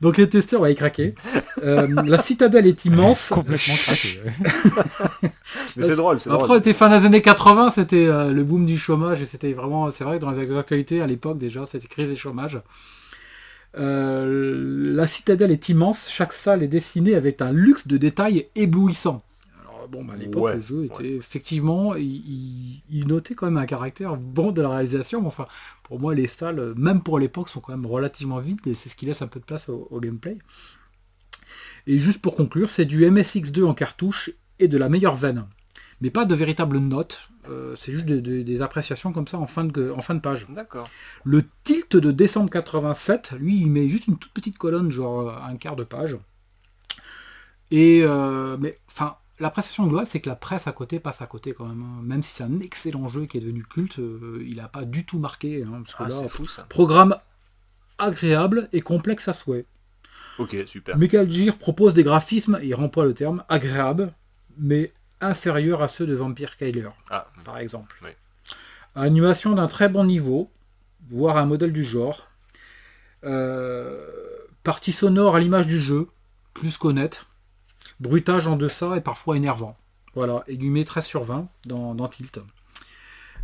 Donc les testeurs vont y craquer. Euh, la citadelle est immense. Complètement craqué. Mais c'est drôle, c'est Après, on était fin des années 80, c'était le boom du chômage et c'était vraiment, c'est vrai que dans les actualités à l'époque déjà, c'était crise et chômage. Euh, la citadelle est immense, chaque salle est dessinée avec un luxe de détails éblouissant. Alors bon, bah, à l'époque, le jeu était effectivement, il, notait quand même un caractère bon de la réalisation. enfin, pour moi, les salles, même pour l'époque, sont quand même relativement vides et c'est ce qui laisse un peu de place au, gameplay. Et juste pour conclure, c'est du MSX2 en cartouche et de la meilleure veine. Mais pas de véritables notes. Euh, c'est juste des appréciations comme ça en fin de, en fin de page. D'accord. Le tilt de décembre 87, lui, il met juste une toute petite colonne, genre euh, un quart de page. Et euh, mais enfin, l'appréciation globale, c'est que la presse à côté passe à côté quand même. Hein. Même si c'est un excellent jeu qui est devenu culte, il n'a pas du tout marqué. Hein, ah, fou, Programme agréable et complexe à souhait. Ok, super. Metal Gear propose des graphismes, il remploie le terme, agréables, mais inférieurs à ceux de Vampire Kyler, Ah, par exemple. Oui. Animation d'un très bon niveau, voire un modèle du genre. Euh, partie sonore à l'image du jeu, plus qu'honnête. Bruitage en deçà et parfois énervant. Voilà, et lui met 13 sur 20 dans, dans Tilt.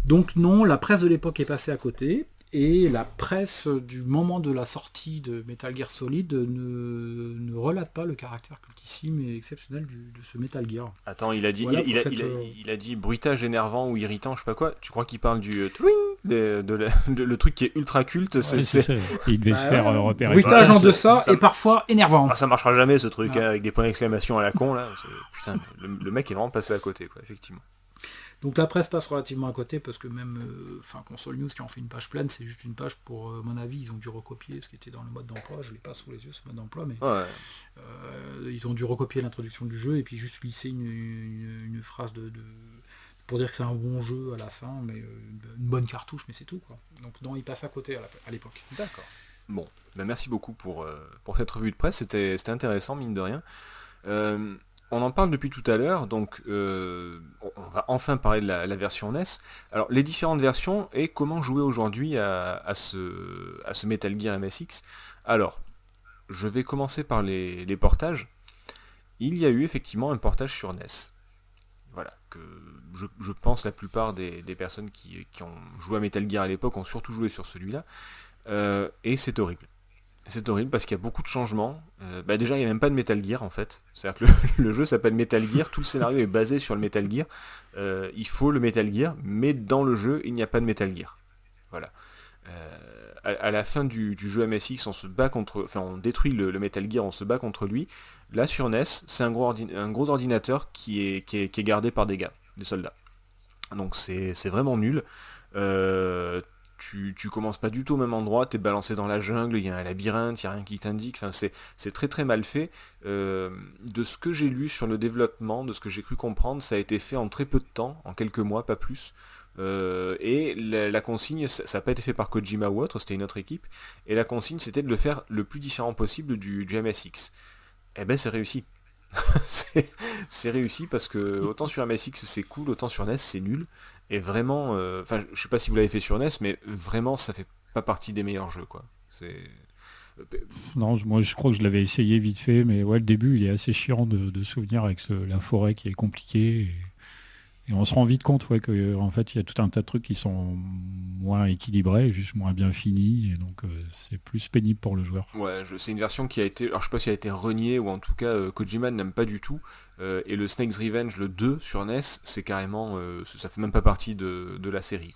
Donc non, la presse de l'époque est passée à côté, et la presse du moment de la sortie de Metal Gear Solid ne, ne relate pas le caractère cultissime et exceptionnel du- de ce Metal Gear. Attends, il a dit, Voilà il, il a, pour il a- cette, euh, il a dit bruitage énervant ou irritant, je sais pas quoi. Tu crois qu'il parle du euh, twing de, de la- de- le truc qui est ultra culte c'est, Ouais, c'est- c'est ça. Il devait Bah se faire euh, repérer. Bruitage en deçà ça- et parfois énervant. Ah, ça marchera jamais ce truc Ah. hein, avec des points d'exclamation à la con là. C'est- Putain, le, le mec est vraiment passé à côté quoi, effectivement. Donc la presse passe relativement à côté parce que même euh, Console News qui en fait une page pleine, c'est juste une page pour euh, à mon avis, ils ont dû recopier ce qui était dans le mode d'emploi. Je l'ai pas sous les yeux ce mode d'emploi, mais Ouais. euh, ils ont dû recopier l'introduction du jeu et puis juste glisser une, une- une phrase de, de- pour dire que c'est un bon jeu à la fin, mais euh, une bonne cartouche, mais c'est tout quoi. Donc non, il passe à côté à l'époque. D'accord. Bon, ben merci beaucoup pour, pour cette revue de presse, c'était c'était intéressant, mine de rien. On en parle depuis tout à l'heure, donc euh, on va enfin parler de la, version NES. Alors, les différentes versions et comment jouer aujourd'hui à, à ce, à ce Metal Gear MSX. Alors, je vais commencer par les, portages. Il y a eu effectivement un portage sur NES. Voilà, que je, pense la plupart des, personnes qui, qui ont joué à Metal Gear à l'époque ont surtout joué sur celui-là. Euh, et c'est horrible. C'est horrible parce qu'il y a beaucoup de changements. Euh, bah déjà, il n'y a même pas de Metal Gear en fait. C'est-à-dire que le, jeu s'appelle Metal Gear, tout le scénario est basé sur le Metal Gear. Euh, il faut le Metal Gear, mais dans le jeu, il n'y a pas de Metal Gear. Voilà. Euh, à, la fin du, jeu MSX, on se bat contre, enfin, on détruit le, Metal Gear, on se bat contre lui. Là, sur NES, c'est un gros, ordinateur qui est, qui, est, gardé par des gars, des soldats. Donc c'est c'est vraiment nul. Tu, tu commences pas du tout au même endroit, t'es balancé dans la jungle, il y a un labyrinthe, il n'y a rien qui t'indique, c'est très très mal fait. Euh, de ce que j'ai lu sur le développement, de ce que j'ai cru comprendre, ça a été fait en très peu de temps, en quelques mois, pas plus. Euh, et la, consigne, ça n'a pas été fait par Kojima ou autre, c'était une autre équipe, et la consigne c'était de le faire le plus différent possible du, du MSX. Eh ben c'est réussi. c'est réussi parce que autant sur MSX c'est cool, autant sur NES c'est nul. Et vraiment, euh, enfin je sais pas si vous l'avez fait sur NES, mais vraiment ça fait pas partie des meilleurs jeux quoi. C'est Non, je- moi je crois que je l'avais essayé vite fait, mais ouais, le début il est assez chiant de, de souvenir avec ce- la forêt qui est compliquée. On se rend vite compte ouais, que en fait il y a tout un tas de trucs qui sont moins équilibrés, juste moins bien finis, et donc euh, c'est plus pénible pour le joueur. Ouais, c'est une version qui a été, alors je sais pas si elle a été reniée ou en tout cas euh, Kojima n'aime pas du tout. Euh, et le Snake's Revenge, le 2 sur NES, c'est carrément, ça fait même pas partie de, la série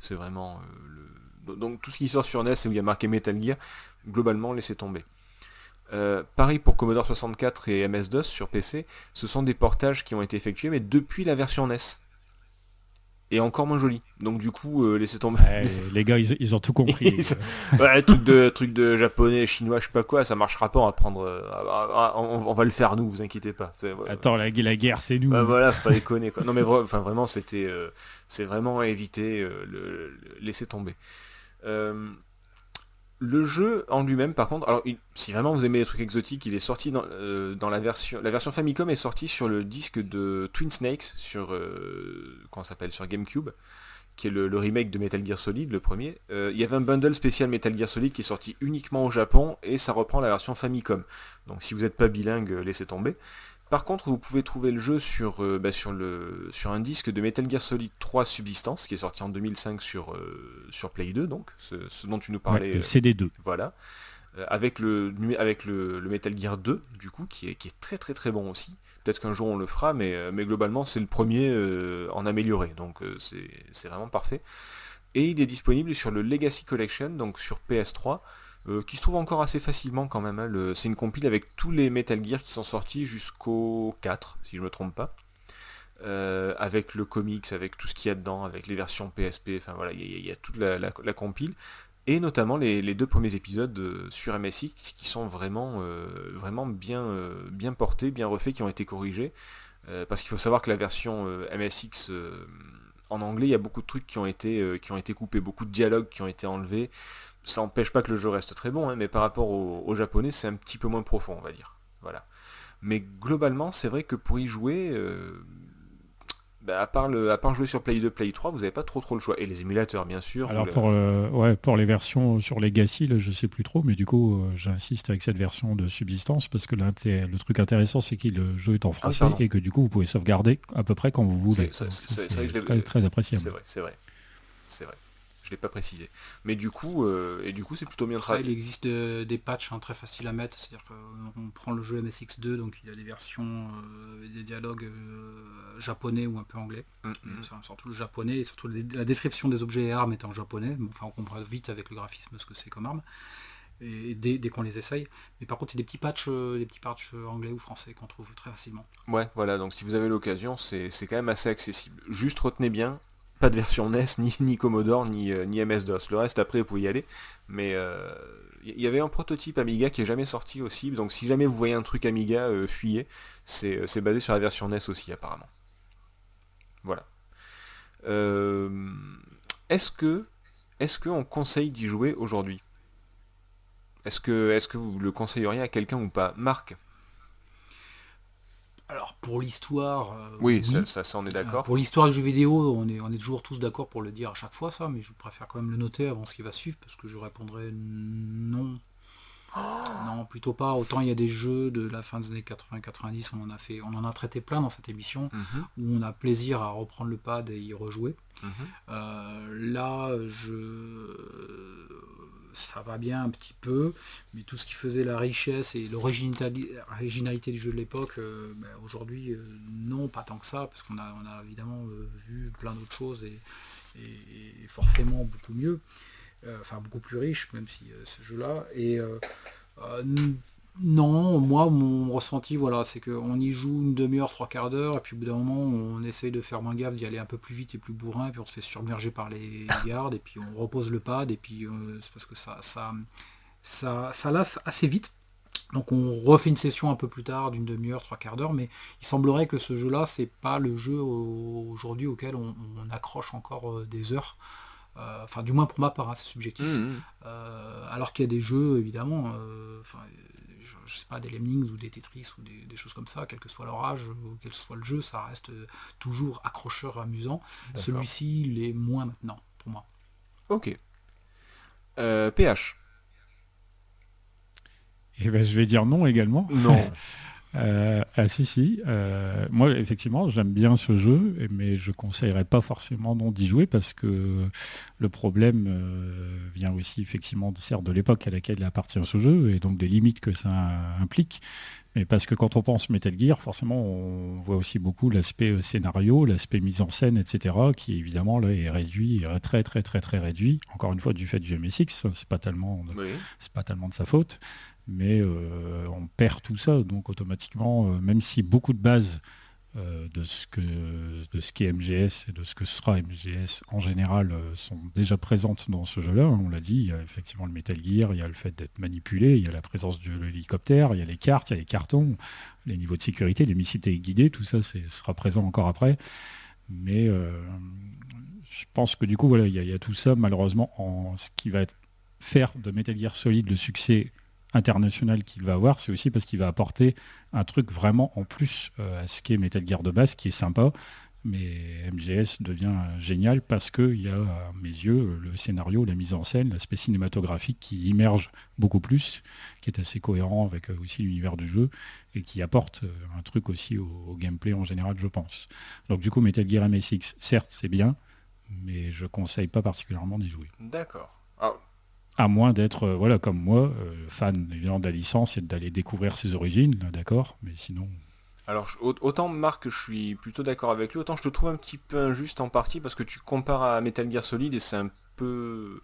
c'est vraiment donc tout ce qui sort sur NES et où il y a marqué Metal Gear, globalement laissez tomber. Euh, pareil pour Commodore 64 et MS-DOS sur PC, ce sont des portages qui ont été effectués mais depuis la version NES. Et encore moins joli. Donc du coup, euh, laissez tomber. Ouais, les gars, ils, ils ont tout compris. Ils- Ouais, truc de, truc de japonais, chinois, je sais pas quoi, ça marchera pas, on va prendre... euh, on, on va le faire nous, vous inquiétez pas. Ouais, Attends, la, la guerre c'est nous. bah, voilà, faut pas déconner quoi. Non mais enfin, vraiment c'était euh, c'est vraiment à éviter, le, le- laisser tomber. Euh, le jeu en lui-même par contre, alors si vraiment vous aimez les trucs exotiques, il est sorti dans, euh, dans la version la version Famicom est sortie sur le disque de Twin Snakes sur euh, s'appelle sur GameCube qui est le, remake de Metal Gear Solid, le premier. Euh, il y avait un bundle spécial Metal Gear Solid qui est sorti uniquement au Japon et ça reprend la version Famicom. Donc si vous n'êtes pas bilingue, laissez tomber. Par contre, vous pouvez trouver le jeu sur, euh, bah, sur, le, sur un disque de Metal Gear Solid 3 Subsistance, qui est sorti en 2005 sur, euh, sur Play 2, donc, ce, ce dont tu nous Ouais, parlais. le euh, CD2. voilà. Avec le, avec le, le Metal Gear 2, du coup, qui est, qui est très très très bon aussi. Peut-être qu'un jour on le fera, mais, mais globalement c'est le premier en amélioré, donc c'est c'est vraiment parfait. Et il est disponible sur le Legacy Collection, donc sur PS3, euh, qui se trouve encore assez facilement quand même. hein. C'est une compile avec tous les Metal Gear qui sont sortis jusqu'au 4, si je ne me trompe pas. Euh, avec le comics, avec tout ce qu'il y a dedans, avec les versions PSP, enfin voilà, il y, a- toute la, compile et notamment les, deux premiers épisodes euh, sur MSX qui sont vraiment, vraiment bien, bien portés, bien refaits, qui ont été corrigés. Parce qu'il faut savoir que la version MSX en anglais, il y a beaucoup de trucs qui ont été, qui ont été coupés, beaucoup de dialogues qui ont été enlevés. Ça n'empêche pas que le jeu reste très bon, hein, mais par rapport au, japonais, c'est un petit peu moins profond, on va dire. Voilà. Mais globalement, c'est vrai que pour y jouer, euh, bah, à, part le, à part jouer sur Play 2, Play 3, vous n'avez pas trop trop le choix. Et les émulateurs, bien sûr. Alors pour, euh, ouais, pour les versions sur Legacy, là, je sais plus trop, mais du coup, euh, j'insiste avec cette version de subsistance parce que le truc intéressant, c'est que le jeu est en ah, français et que du coup, vous pouvez sauvegarder à peu près quand vous voulez. C'est très, très appréciable. C'est vrai, c'est vrai. C'est vrai. Je l'ai pas précisé. Mais du coup, euh, et du coup, c'est plutôt bien travaillé. Il existe euh, des patchs hein, très faciles à mettre. C'est-à-dire qu'on prend le jeu MSX2, donc il y a des versions, euh, des dialogues japonais ou un peu anglais. Mm, mm. Surtout le japonais et surtout la description des objets et armes est en japonais. Enfin, on comprend vite avec le graphisme ce que c'est comme arme. Et dès, qu'on les essaye. Mais par contre, il y a des petits patchs, des petits patchs anglais ou français qu'on trouve très facilement. Ouais, voilà. Donc si vous avez l'occasion, c'est quand même assez accessible. Juste retenez bien, pas de version NES, ni, Commodore, ni, euh, ni MS-DOS. Le reste, après, vous pouvez y aller. Mais il euh, y avait un prototype Amiga qui est jamais sorti aussi. Donc si jamais vous voyez un truc Amiga, euh, fuyez. C'est basé sur la version NES aussi, apparemment. Voilà. est-ce que est-ce qu'on conseille d'y jouer aujourd'hui? Est-ce que, est -ce que vous le conseilleriez à quelqu'un ou pas? Marc? Alors pour l'histoire. Euh, oui, ça, ça, on est d'accord. pour l'histoire du jeu vidéo, on est, on est toujours tous d'accord pour le dire à chaque fois ça, mais je préfère quand même le noter avant ce qui va suivre parce que je répondrai non. non, plutôt pas. Autant il y a des jeux de la fin des années 80-90, on en a fait, on en a traité plein dans cette émission, mhm. où on a plaisir à reprendre le pad et y rejouer. Mhm. Euh, là, je ça va bien un petit peu, mais tout ce qui faisait la richesse et l'originalité du jeu de l'époque, euh, ben, aujourd'hui, euh, non, pas tant que ça, parce qu'on a, évidemment euh, vu plein d'autres choses et, forcément beaucoup mieux, enfin beaucoup plus riche, même si ce jeu-là. Et non, moi, mon ressenti, voilà, c'est qu'on y joue une demi-heure, trois quarts d'heure, et puis au bout d'un moment, on essaye de faire moins gaffe, d'y aller un peu plus vite et plus bourrin, et puis on se fait submerger par les gardes, et puis on repose le pad, et puis euh, c'est parce que ça, ça, ça, ça lasse assez vite. Donc on refait une session un peu plus tard, d'une demi-heure, trois quarts d'heure, mais il semblerait que ce jeu-là, c'est pas le jeu aujourd'hui auquel on, accroche encore euh, des heures. Euh, enfin, du moins pour ma part, hein, c'est subjectif. Mmh, mmh. alors qu'il y a des jeux, évidemment, je sais pas, des Lemmings ou des Tetris ou des, choses comme ça, quel que soit leur âge ou quel que soit le jeu, ça reste toujours accrocheur, amusant. Celui-ci, il est moins maintenant, pour moi. Ok. Euh, PH eh ben, je vais dire non également. Non. Euh, ah si si, euh, moi effectivement j'aime bien ce jeu, mais je conseillerais pas forcément non d'y jouer parce que le problème euh, vient aussi effectivement certes de l'époque à laquelle appartient ce jeu et donc des limites que ça implique. Mais parce que quand on pense Metal Gear, forcément on voit aussi beaucoup l'aspect scénario, l'aspect mise en scène, etc. qui évidemment là est réduit, très très très très réduit. Encore une fois du fait du MSX, c'est pas tellement, c'est pas tellement de sa faute mais euh, on perd tout ça, donc automatiquement, euh, même si beaucoup de bases euh, de ce que de ce qu'est MGS et de ce que sera MGS en général sont déjà présentes dans ce jeu-là. Hein, on l'a dit, il y a effectivement le Metal Gear, il y a le fait d'être manipulé, il y a la présence de l'hélicoptère, il y a les cartes, il y a les cartons, les niveaux de sécurité, les missiles guidées, tout ça sera présent encore après. Mais je pense que du coup, voilà, il y, a, tout ça malheureusement en ce qui va faire de Metal Gear Solid le succès international qu'il va avoir, c'est aussi parce qu'il va apporter un truc vraiment en plus euh, à ce qui est Metal Gear de base, qui est sympa. Mais MGS devient génial parce qu'il y a, à mes yeux, le scénario, la mise en scène, l'aspect cinématographique qui immerge beaucoup plus, qui est assez cohérent avec euh, aussi l'univers du jeu et qui apporte euh, un truc aussi au, gameplay en général, je pense. Donc du coup, Metal Gear MSX, certes, c'est bien, mais je conseille pas particulièrement d'y jouer. D'accord. À moins d'être, euh, voilà, comme moi, euh, fan évidemment de la licence et d'aller découvrir ses origines, d'accord, mais sinon. Alors autant Marc, je suis plutôt d'accord avec lui, autant je te trouve un petit peu injuste en partie parce que tu compares à Metal Gear Solid et c'est un peu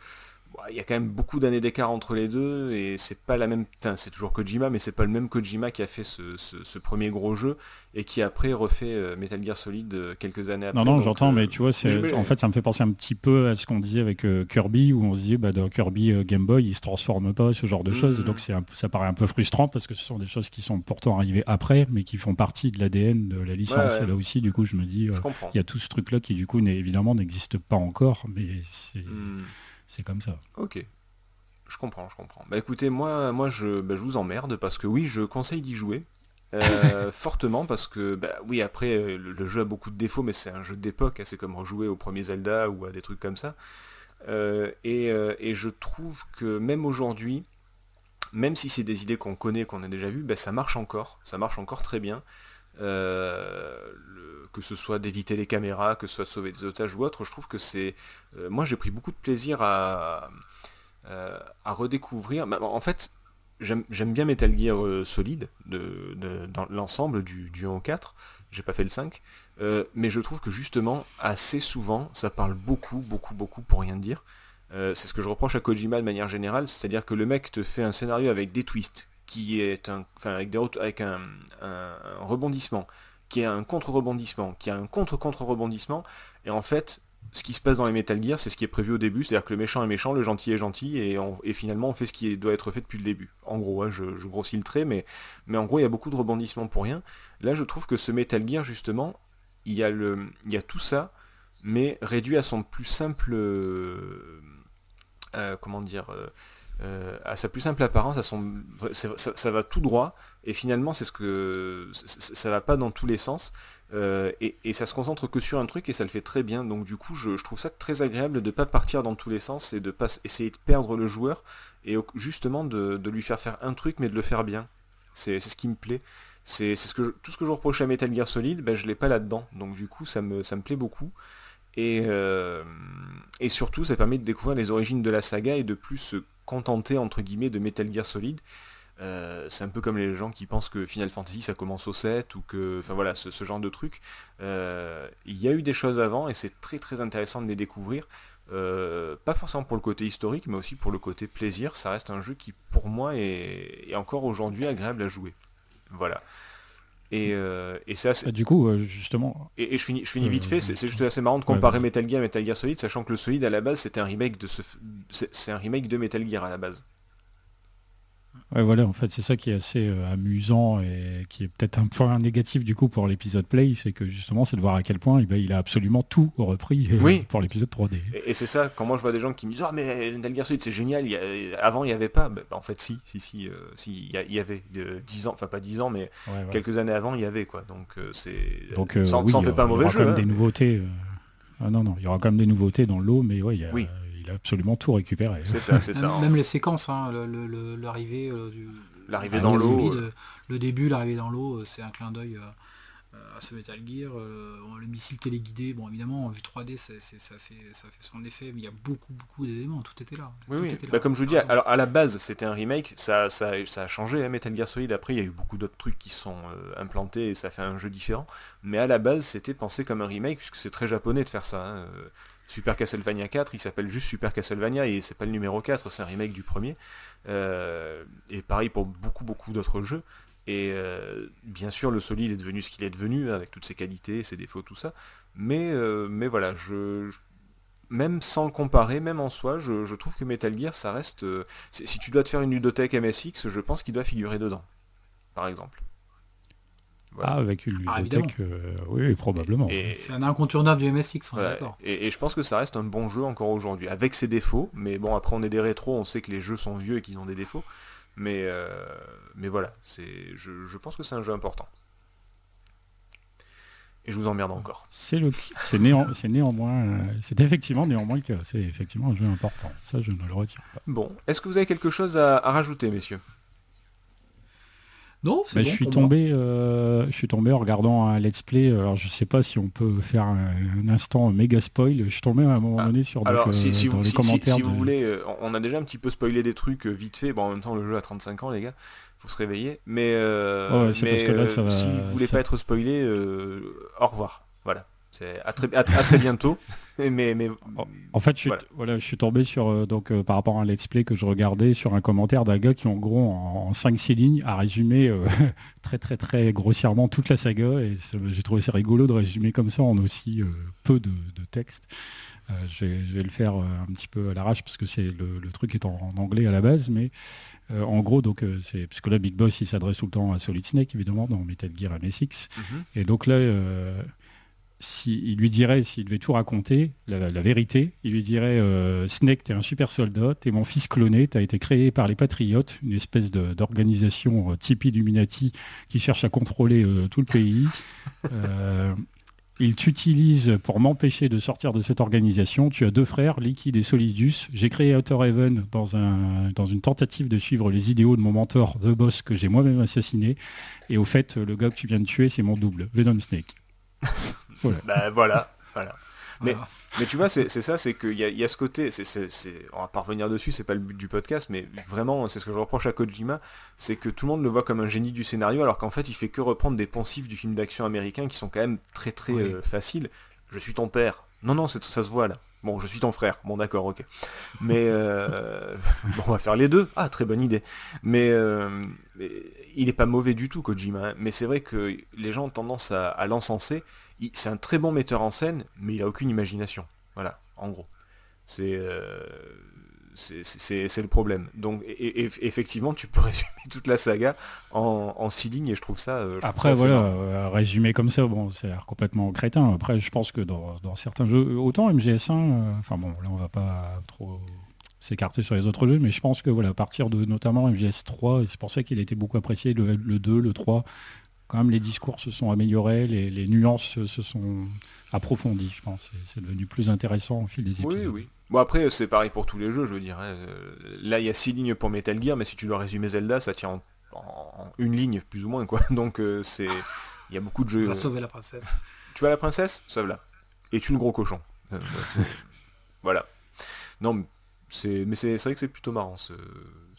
il y a quand même beaucoup d'années d'écart entre les deux et c'est pas la même. c'est toujours Kojima, mais c'est pas le même Kojima qui a fait ce, premier gros jeu et qui après refait euh, Metal Gear Solid euh, quelques années après. Non, non, j'entends, mais euh, tu vois, c'est, en fait, ça me fait penser un petit peu à ce qu'on disait avec Kirby, où on se disait, bah, dans Kirby Game Boy, il se transforme pas, ce genre de choses. Et donc, c'est ça paraît un peu frustrant parce que ce sont des choses qui sont pourtant arrivées après, mais qui font partie de l'ADN de la licence. Et là aussi, du coup, je me dis, il y a tout ce truc-là qui, du coup, évidemment, n'existe pas encore, mais c'est. Hmm. C'est comme ça. Ok. Je comprends, je comprends. Bah écoutez, moi, moi je, bah, je vous emmerde parce que oui, je conseille d'y jouer. Euh, fortement parce que bah, oui après euh, le, jeu a beaucoup de défauts mais c'est un jeu d'époque, hein, c'est comme rejouer au premier Zelda ou à des trucs comme ça. Euh, et, je trouve que même aujourd'hui, même si c'est des idées qu'on connaît, qu'on a déjà vues, bah, ça marche encore, ça marche encore très bien. Que ce soit d'éviter les caméras, que ce soit de sauver des otages ou autre, je trouve que c'est... moi j'ai pris beaucoup de plaisir à, à redécouvrir. Bah, en fait, j'aime bien Metal Gear euh, Solid, de, dans l'ensemble du, du 1 au 4, j'ai pas fait le 5, euh, mais je trouve que justement, assez souvent, ça parle beaucoup, beaucoup, beaucoup pour rien dire. Euh, c'est ce que je reproche à Kojima de manière générale, c'est-à-dire que le mec te fait un scénario avec des twists, qui est un, avec, un, rebondissement, qui a un contre-rebondissement, qui a un contre-contre-rebondissement, et en fait, ce qui se passe dans les Metal Gear, c'est ce qui est prévu au début, c'est-à-dire que le méchant est méchant, le gentil est gentil, et, finalement on fait ce qui doit être fait depuis le début. En gros, hein, je, grossis le trait, mais, en gros il y a beaucoup de rebondissements pour rien. Là je trouve que ce Metal Gear justement, il y a, tout ça, mais réduit à son plus simple... Euh, euh, comment dire euh, à sa plus simple apparence, ça, va tout droit, et finalement c'est ce que ça, va pas dans tous les sens. Euh, et, ça se concentre que sur un truc et ça le fait très bien. Donc du coup, je, trouve ça très agréable de pas partir dans tous les sens et de pas essayer de perdre le joueur et justement de, lui faire faire un truc mais de le faire bien. C'est ce qui me plaît. C'est tout ce que je reproche à Metal Gear Solid, ben, je l'ai pas là-dedans. Donc du coup, ça me, ça me plaît beaucoup. Et, euh, et surtout, ça permet de découvrir les origines de la saga et de plus se contenter entre guillemets de Metal Gear Solid euh, c'est un peu comme les gens qui pensent que Final Fantasy ça commence au 7 ou que. Enfin voilà, ce, genre de truc. Euh, il y a eu des choses avant et c'est très très intéressant de les découvrir. Euh, pas forcément pour le côté historique, mais aussi pour le côté plaisir. Ça reste un jeu qui, pour moi, est, encore aujourd'hui agréable à jouer. Voilà. Et, c'est assez... Ah, du coup, justement... Et, je finis, je finis vite fait, c'est juste assez marrant de comparer Metal Gear et Metal Gear Solid, sachant que le Solid, à la base, c'était un remake de ce... C'est un remake de Metal Gear, à la base. Ouais, voilà, en fait, c'est ça qui est assez euh, amusant et qui est peut-être un point négatif du coup pour l'épisode Play, c'est que justement, c'est de voir à quel point eh ben, il a absolument tout repris euh, pour l'épisode 3D. Et, c'est ça, quand moi je vois des gens qui me disent Ah, mais Metal Gear Solid, c'est génial, avant il n'y avait pas. Ben, en fait, si, si, si, euh, si il y, avait 10 ans, enfin pas 10 ans, mais quelques années avant, il y avait quoi. Donc, c'est. Donc, sans, oui, fait pas un mauvais jeu. Il y aura quand même hein. des nouveautés. Ah, non, non, il y aura quand même des nouveautés dans l'eau, mais ouais, il y a. Oui absolument tout récupéré. C'est ça, c'est ça. Même les séquences, hein, l'arrivée euh, du... L'arrivée dans l'eau. Le début, l'arrivée dans l'eau, euh, c'est un clin d'œil euh, à ce Metal Gear. le missile téléguidé, bon évidemment, en vue 3D, ça, fait, ça fait son effet, mais il y a beaucoup, beaucoup d'éléments, tout était là. Oui, oui. Bah, comme je vous dis, alors à la base, c'était un remake, ça, ça, a changé, hein, Metal Gear Solid, après, il y a eu beaucoup d'autres trucs qui sont implantés et ça fait un jeu différent, mais à la base, c'était pensé comme un remake, puisque c'est très japonais de faire ça. Hein, Super Castlevania 4, il s'appelle juste Super Castlevania et c'est pas le numéro 4, c'est un remake du premier. Euh, et pareil pour beaucoup beaucoup d'autres jeux. Et euh, bien sûr, le solide est devenu ce qu'il est devenu, avec toutes ses qualités, ses défauts, tout ça. Mais, euh, mais voilà, je, même sans le comparer, même en soi, je, trouve que Metal Gear, ça reste... si tu dois te faire une ludothèque MSX, je pense qu'il doit figurer dedans, par exemple. Ah, avec une ah, ludothèque, euh, oui, probablement. C'est un incontournable du MSX, on est d'accord. Et, je pense que ça reste un bon jeu encore aujourd'hui, avec ses défauts, mais bon, après on est des rétros, on sait que les jeux sont vieux et qu'ils ont des défauts, mais, euh, mais voilà, c'est, je, pense que c'est un jeu important. Et je vous emmerde encore. C'est le, c'est, c'est néanmoins, c'est effectivement néanmoins que c'est effectivement un jeu important. Ça, je ne le retire pas. Bon, est-ce que vous avez quelque chose à rajouter, messieurs? Non, c'est je suis tombé, euh, je suis tombé en regardant un let's play. Alors je sais pas si on peut faire un, instant méga spoil. Je suis tombé à un moment ah, donné sur alors, euh, si, vous, les commentaires. Si, vous voulez, euh, on a déjà un petit peu spoilé des trucs vite fait. Bon, en même temps, le jeu a 35 ans, les gars. Faut se réveiller. Mais, mais si vous voulez pas être spoilé, au revoir. C'est à très, à, très bientôt. mais, mais, en fait, je suis, voilà. je suis tombé sur, euh, donc, euh, par rapport à un let's play que je regardais, sur un commentaire d'un gars qui, en gros, en, 5-6 lignes, a résumé euh, très, très, très grossièrement toute la saga. Et j'ai trouvé ça rigolo de résumer comme ça en aussi peu de, texte. Je vais, le faire un petit peu à l'arrache parce que c'est le, truc est en, anglais à la base, mais en gros, donc c'est parce que là, Big Boss, il s'adresse tout le temps à Solid Snake, évidemment, dans Metal Gear MSX. Mm-hmm. Et donc là, s'il lui dirait, s'il devait tout raconter, la, vérité, il lui dirait euh, Snake, t'es un super soldat, t'es mon fils cloné, t'as été créé par les Patriotes, une espèce d'organisation euh, type Illuminati qui cherche à contrôler euh, tout le pays. il t'utilise pour m'empêcher de sortir de cette organisation. Tu as deux frères, Liquid et Solidus. J'ai créé Outer Heaven dans, un, dans une tentative de suivre les idéaux de mon mentor, The Boss, que j'ai moi-même assassiné. Et au fait, le gars que tu viens de tuer, c'est mon double, Venom Snake. Bah, voilà. voilà, Mais, mais tu vois, c'est ça, c'est qu'il y a, y a ce côté, on va pas revenir dessus, c'est pas le but du podcast, mais vraiment, c'est ce que je reproche à Kojima, c'est que tout le monde le voit comme un génie du scénario, alors qu'en fait, il fait que reprendre des poncifs du film d'action américain qui sont quand même très très euh, faciles. Je suis ton père. Non, non, ça se voit là. Bon, je suis ton frère. Bon, d'accord, ok. Mais euh, bon, on va faire les deux. Ah, très bonne idée. Mais, euh, il est pas mauvais du tout, Kojima. Hein. Mais c'est vrai que les gens ont tendance à l'encenser c'est un très bon metteur en scène, mais il a aucune imagination. Voilà, en gros. C'est euh, c'est le problème. Donc effectivement, tu peux résumer toute la saga en, six lignes et je trouve ça. Euh, Après voilà, euh, résumer comme ça, bon, c'est complètement crétin. Après, je pense que dans, certains jeux, autant MGS1, enfin bon, là on va pas trop s'écarter sur les autres jeux, mais je pense que voilà, à partir de notamment MGS3, c'est pour ça qu'il a été beaucoup apprécié, le, le 2, le 3, quand même les discours se sont améliorés, les, nuances se sont approfondies, je pense. C'est devenu plus intéressant au fil des épisodes. Oui, oui. Bon après c'est pareil pour tous les jeux, je veux dire. Hein. Là il y a six lignes pour Metal Gear, mais si tu dois résumer Zelda, ça tient en, une ligne plus ou moins quoi. Donc euh, c'est, il y a beaucoup de jeux. Tu vas sauver la princesse. Tu vas la princesse, sauve-la. Et tu le gros cochon. Euh, voilà. Non, c'est, mais c'est vrai que c'est plutôt marrant ce,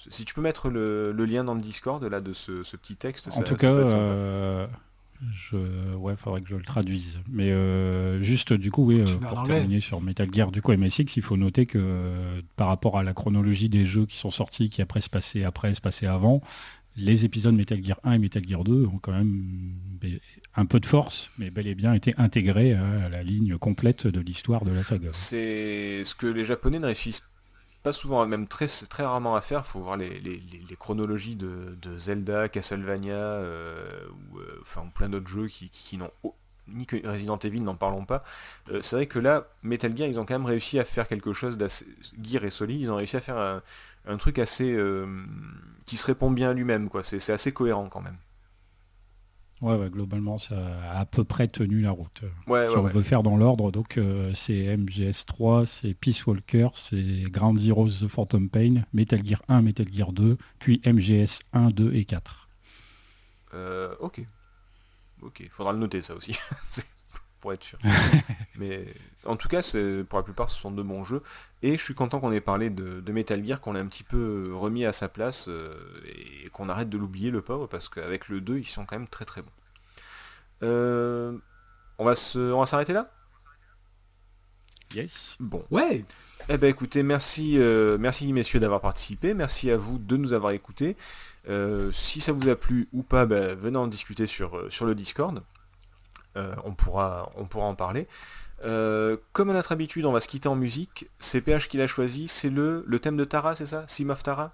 si tu peux mettre le, lien dans le Discord là de ce, petit texte. En tout cas, euh, je, ouais, faudrait que je le traduise. Mais euh, juste du coup, oui, euh, pour terminer sur Metal Gear du coup MSX, il faut noter que par rapport à la chronologie des jeux qui sont sortis, qui après se passaient après, se passaient avant, les épisodes Metal Gear 1 et Metal Gear 2 ont quand même un peu de force, mais bel et bien été intégrés à la ligne complète de l'histoire de la saga. C'est ce que les Japonais ne réussissent pas souvent, même très, rarement à faire. Il faut voir les, chronologies de, Zelda, Castlevania, euh, ou euh, enfin plein d'autres jeux qui, n'ont ni que Resident Evil, n'en parlons pas. Euh, c'est vrai que là, Metal Gear, ils ont quand même réussi à faire quelque chose d'assez Gear et solide. Ils ont réussi à faire un, un truc assez qui se répond bien à lui-même, quoi. C'est assez cohérent quand même. Ouais, globalement, ça a à peu près tenu la route. Ouais, si on veut faire dans l'ordre, donc euh, c'est MGS3, c'est Peace Walker, c'est Ground Zeroes The Phantom Pain, Metal Gear 1, Metal Gear 2, puis MGS 1, 2 et 4. Euh, ok. Ok, faudra le noter ça aussi. pour être sûr. Mais en tout cas, pour la plupart, ce sont de bons jeux. Et je suis content qu'on ait parlé de, Metal Gear, qu'on l'ait un petit peu remis à sa place euh, et qu'on arrête de l'oublier, le pauvre, parce qu'avec le 2, ils sont quand même très très bons. Euh, on va s'arrêter là? Yes. Bon. Ouais. Eh ben écoutez, merci, euh, merci messieurs d'avoir participé, merci à vous de nous avoir écoutés. si ça vous a plu ou pas, ben, venez en discuter sur, sur le Discord. On, pourra, on pourra en parler. Euh, comme à notre habitude, on va se quitter en musique. C'est PH qui l'a choisi, c'est le, le thème de Tara, c'est ça? Sim of Tara?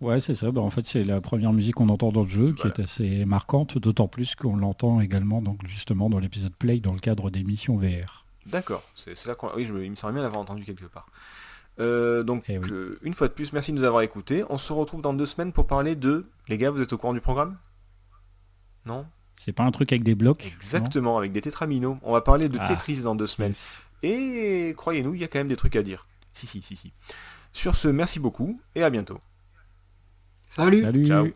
Ouais, c'est ça. Bah, en fait, c'est la première musique qu'on entend dans le jeu, qui est assez marquante, d'autant plus qu'on l'entend également donc justement dans l'épisode Play dans le cadre des missions VR. D'accord, c'est là qu'on... Oui, il me semble bien l'avoir entendu quelque part. Euh, donc, eh euh, une fois de plus, merci de nous avoir écoutés. On se retrouve dans deux semaines pour parler de... Les gars, vous êtes au courant du programme? Non? C'est pas un truc avec des blocs Exactement, avec des tétraminos. On va parler de ah, Tetris dans deux semaines. Et croyez-nous, il y a quand même des trucs à dire. Si, si, si, si. Sur ce, merci beaucoup et à bientôt. Salut. Salut. Ciao.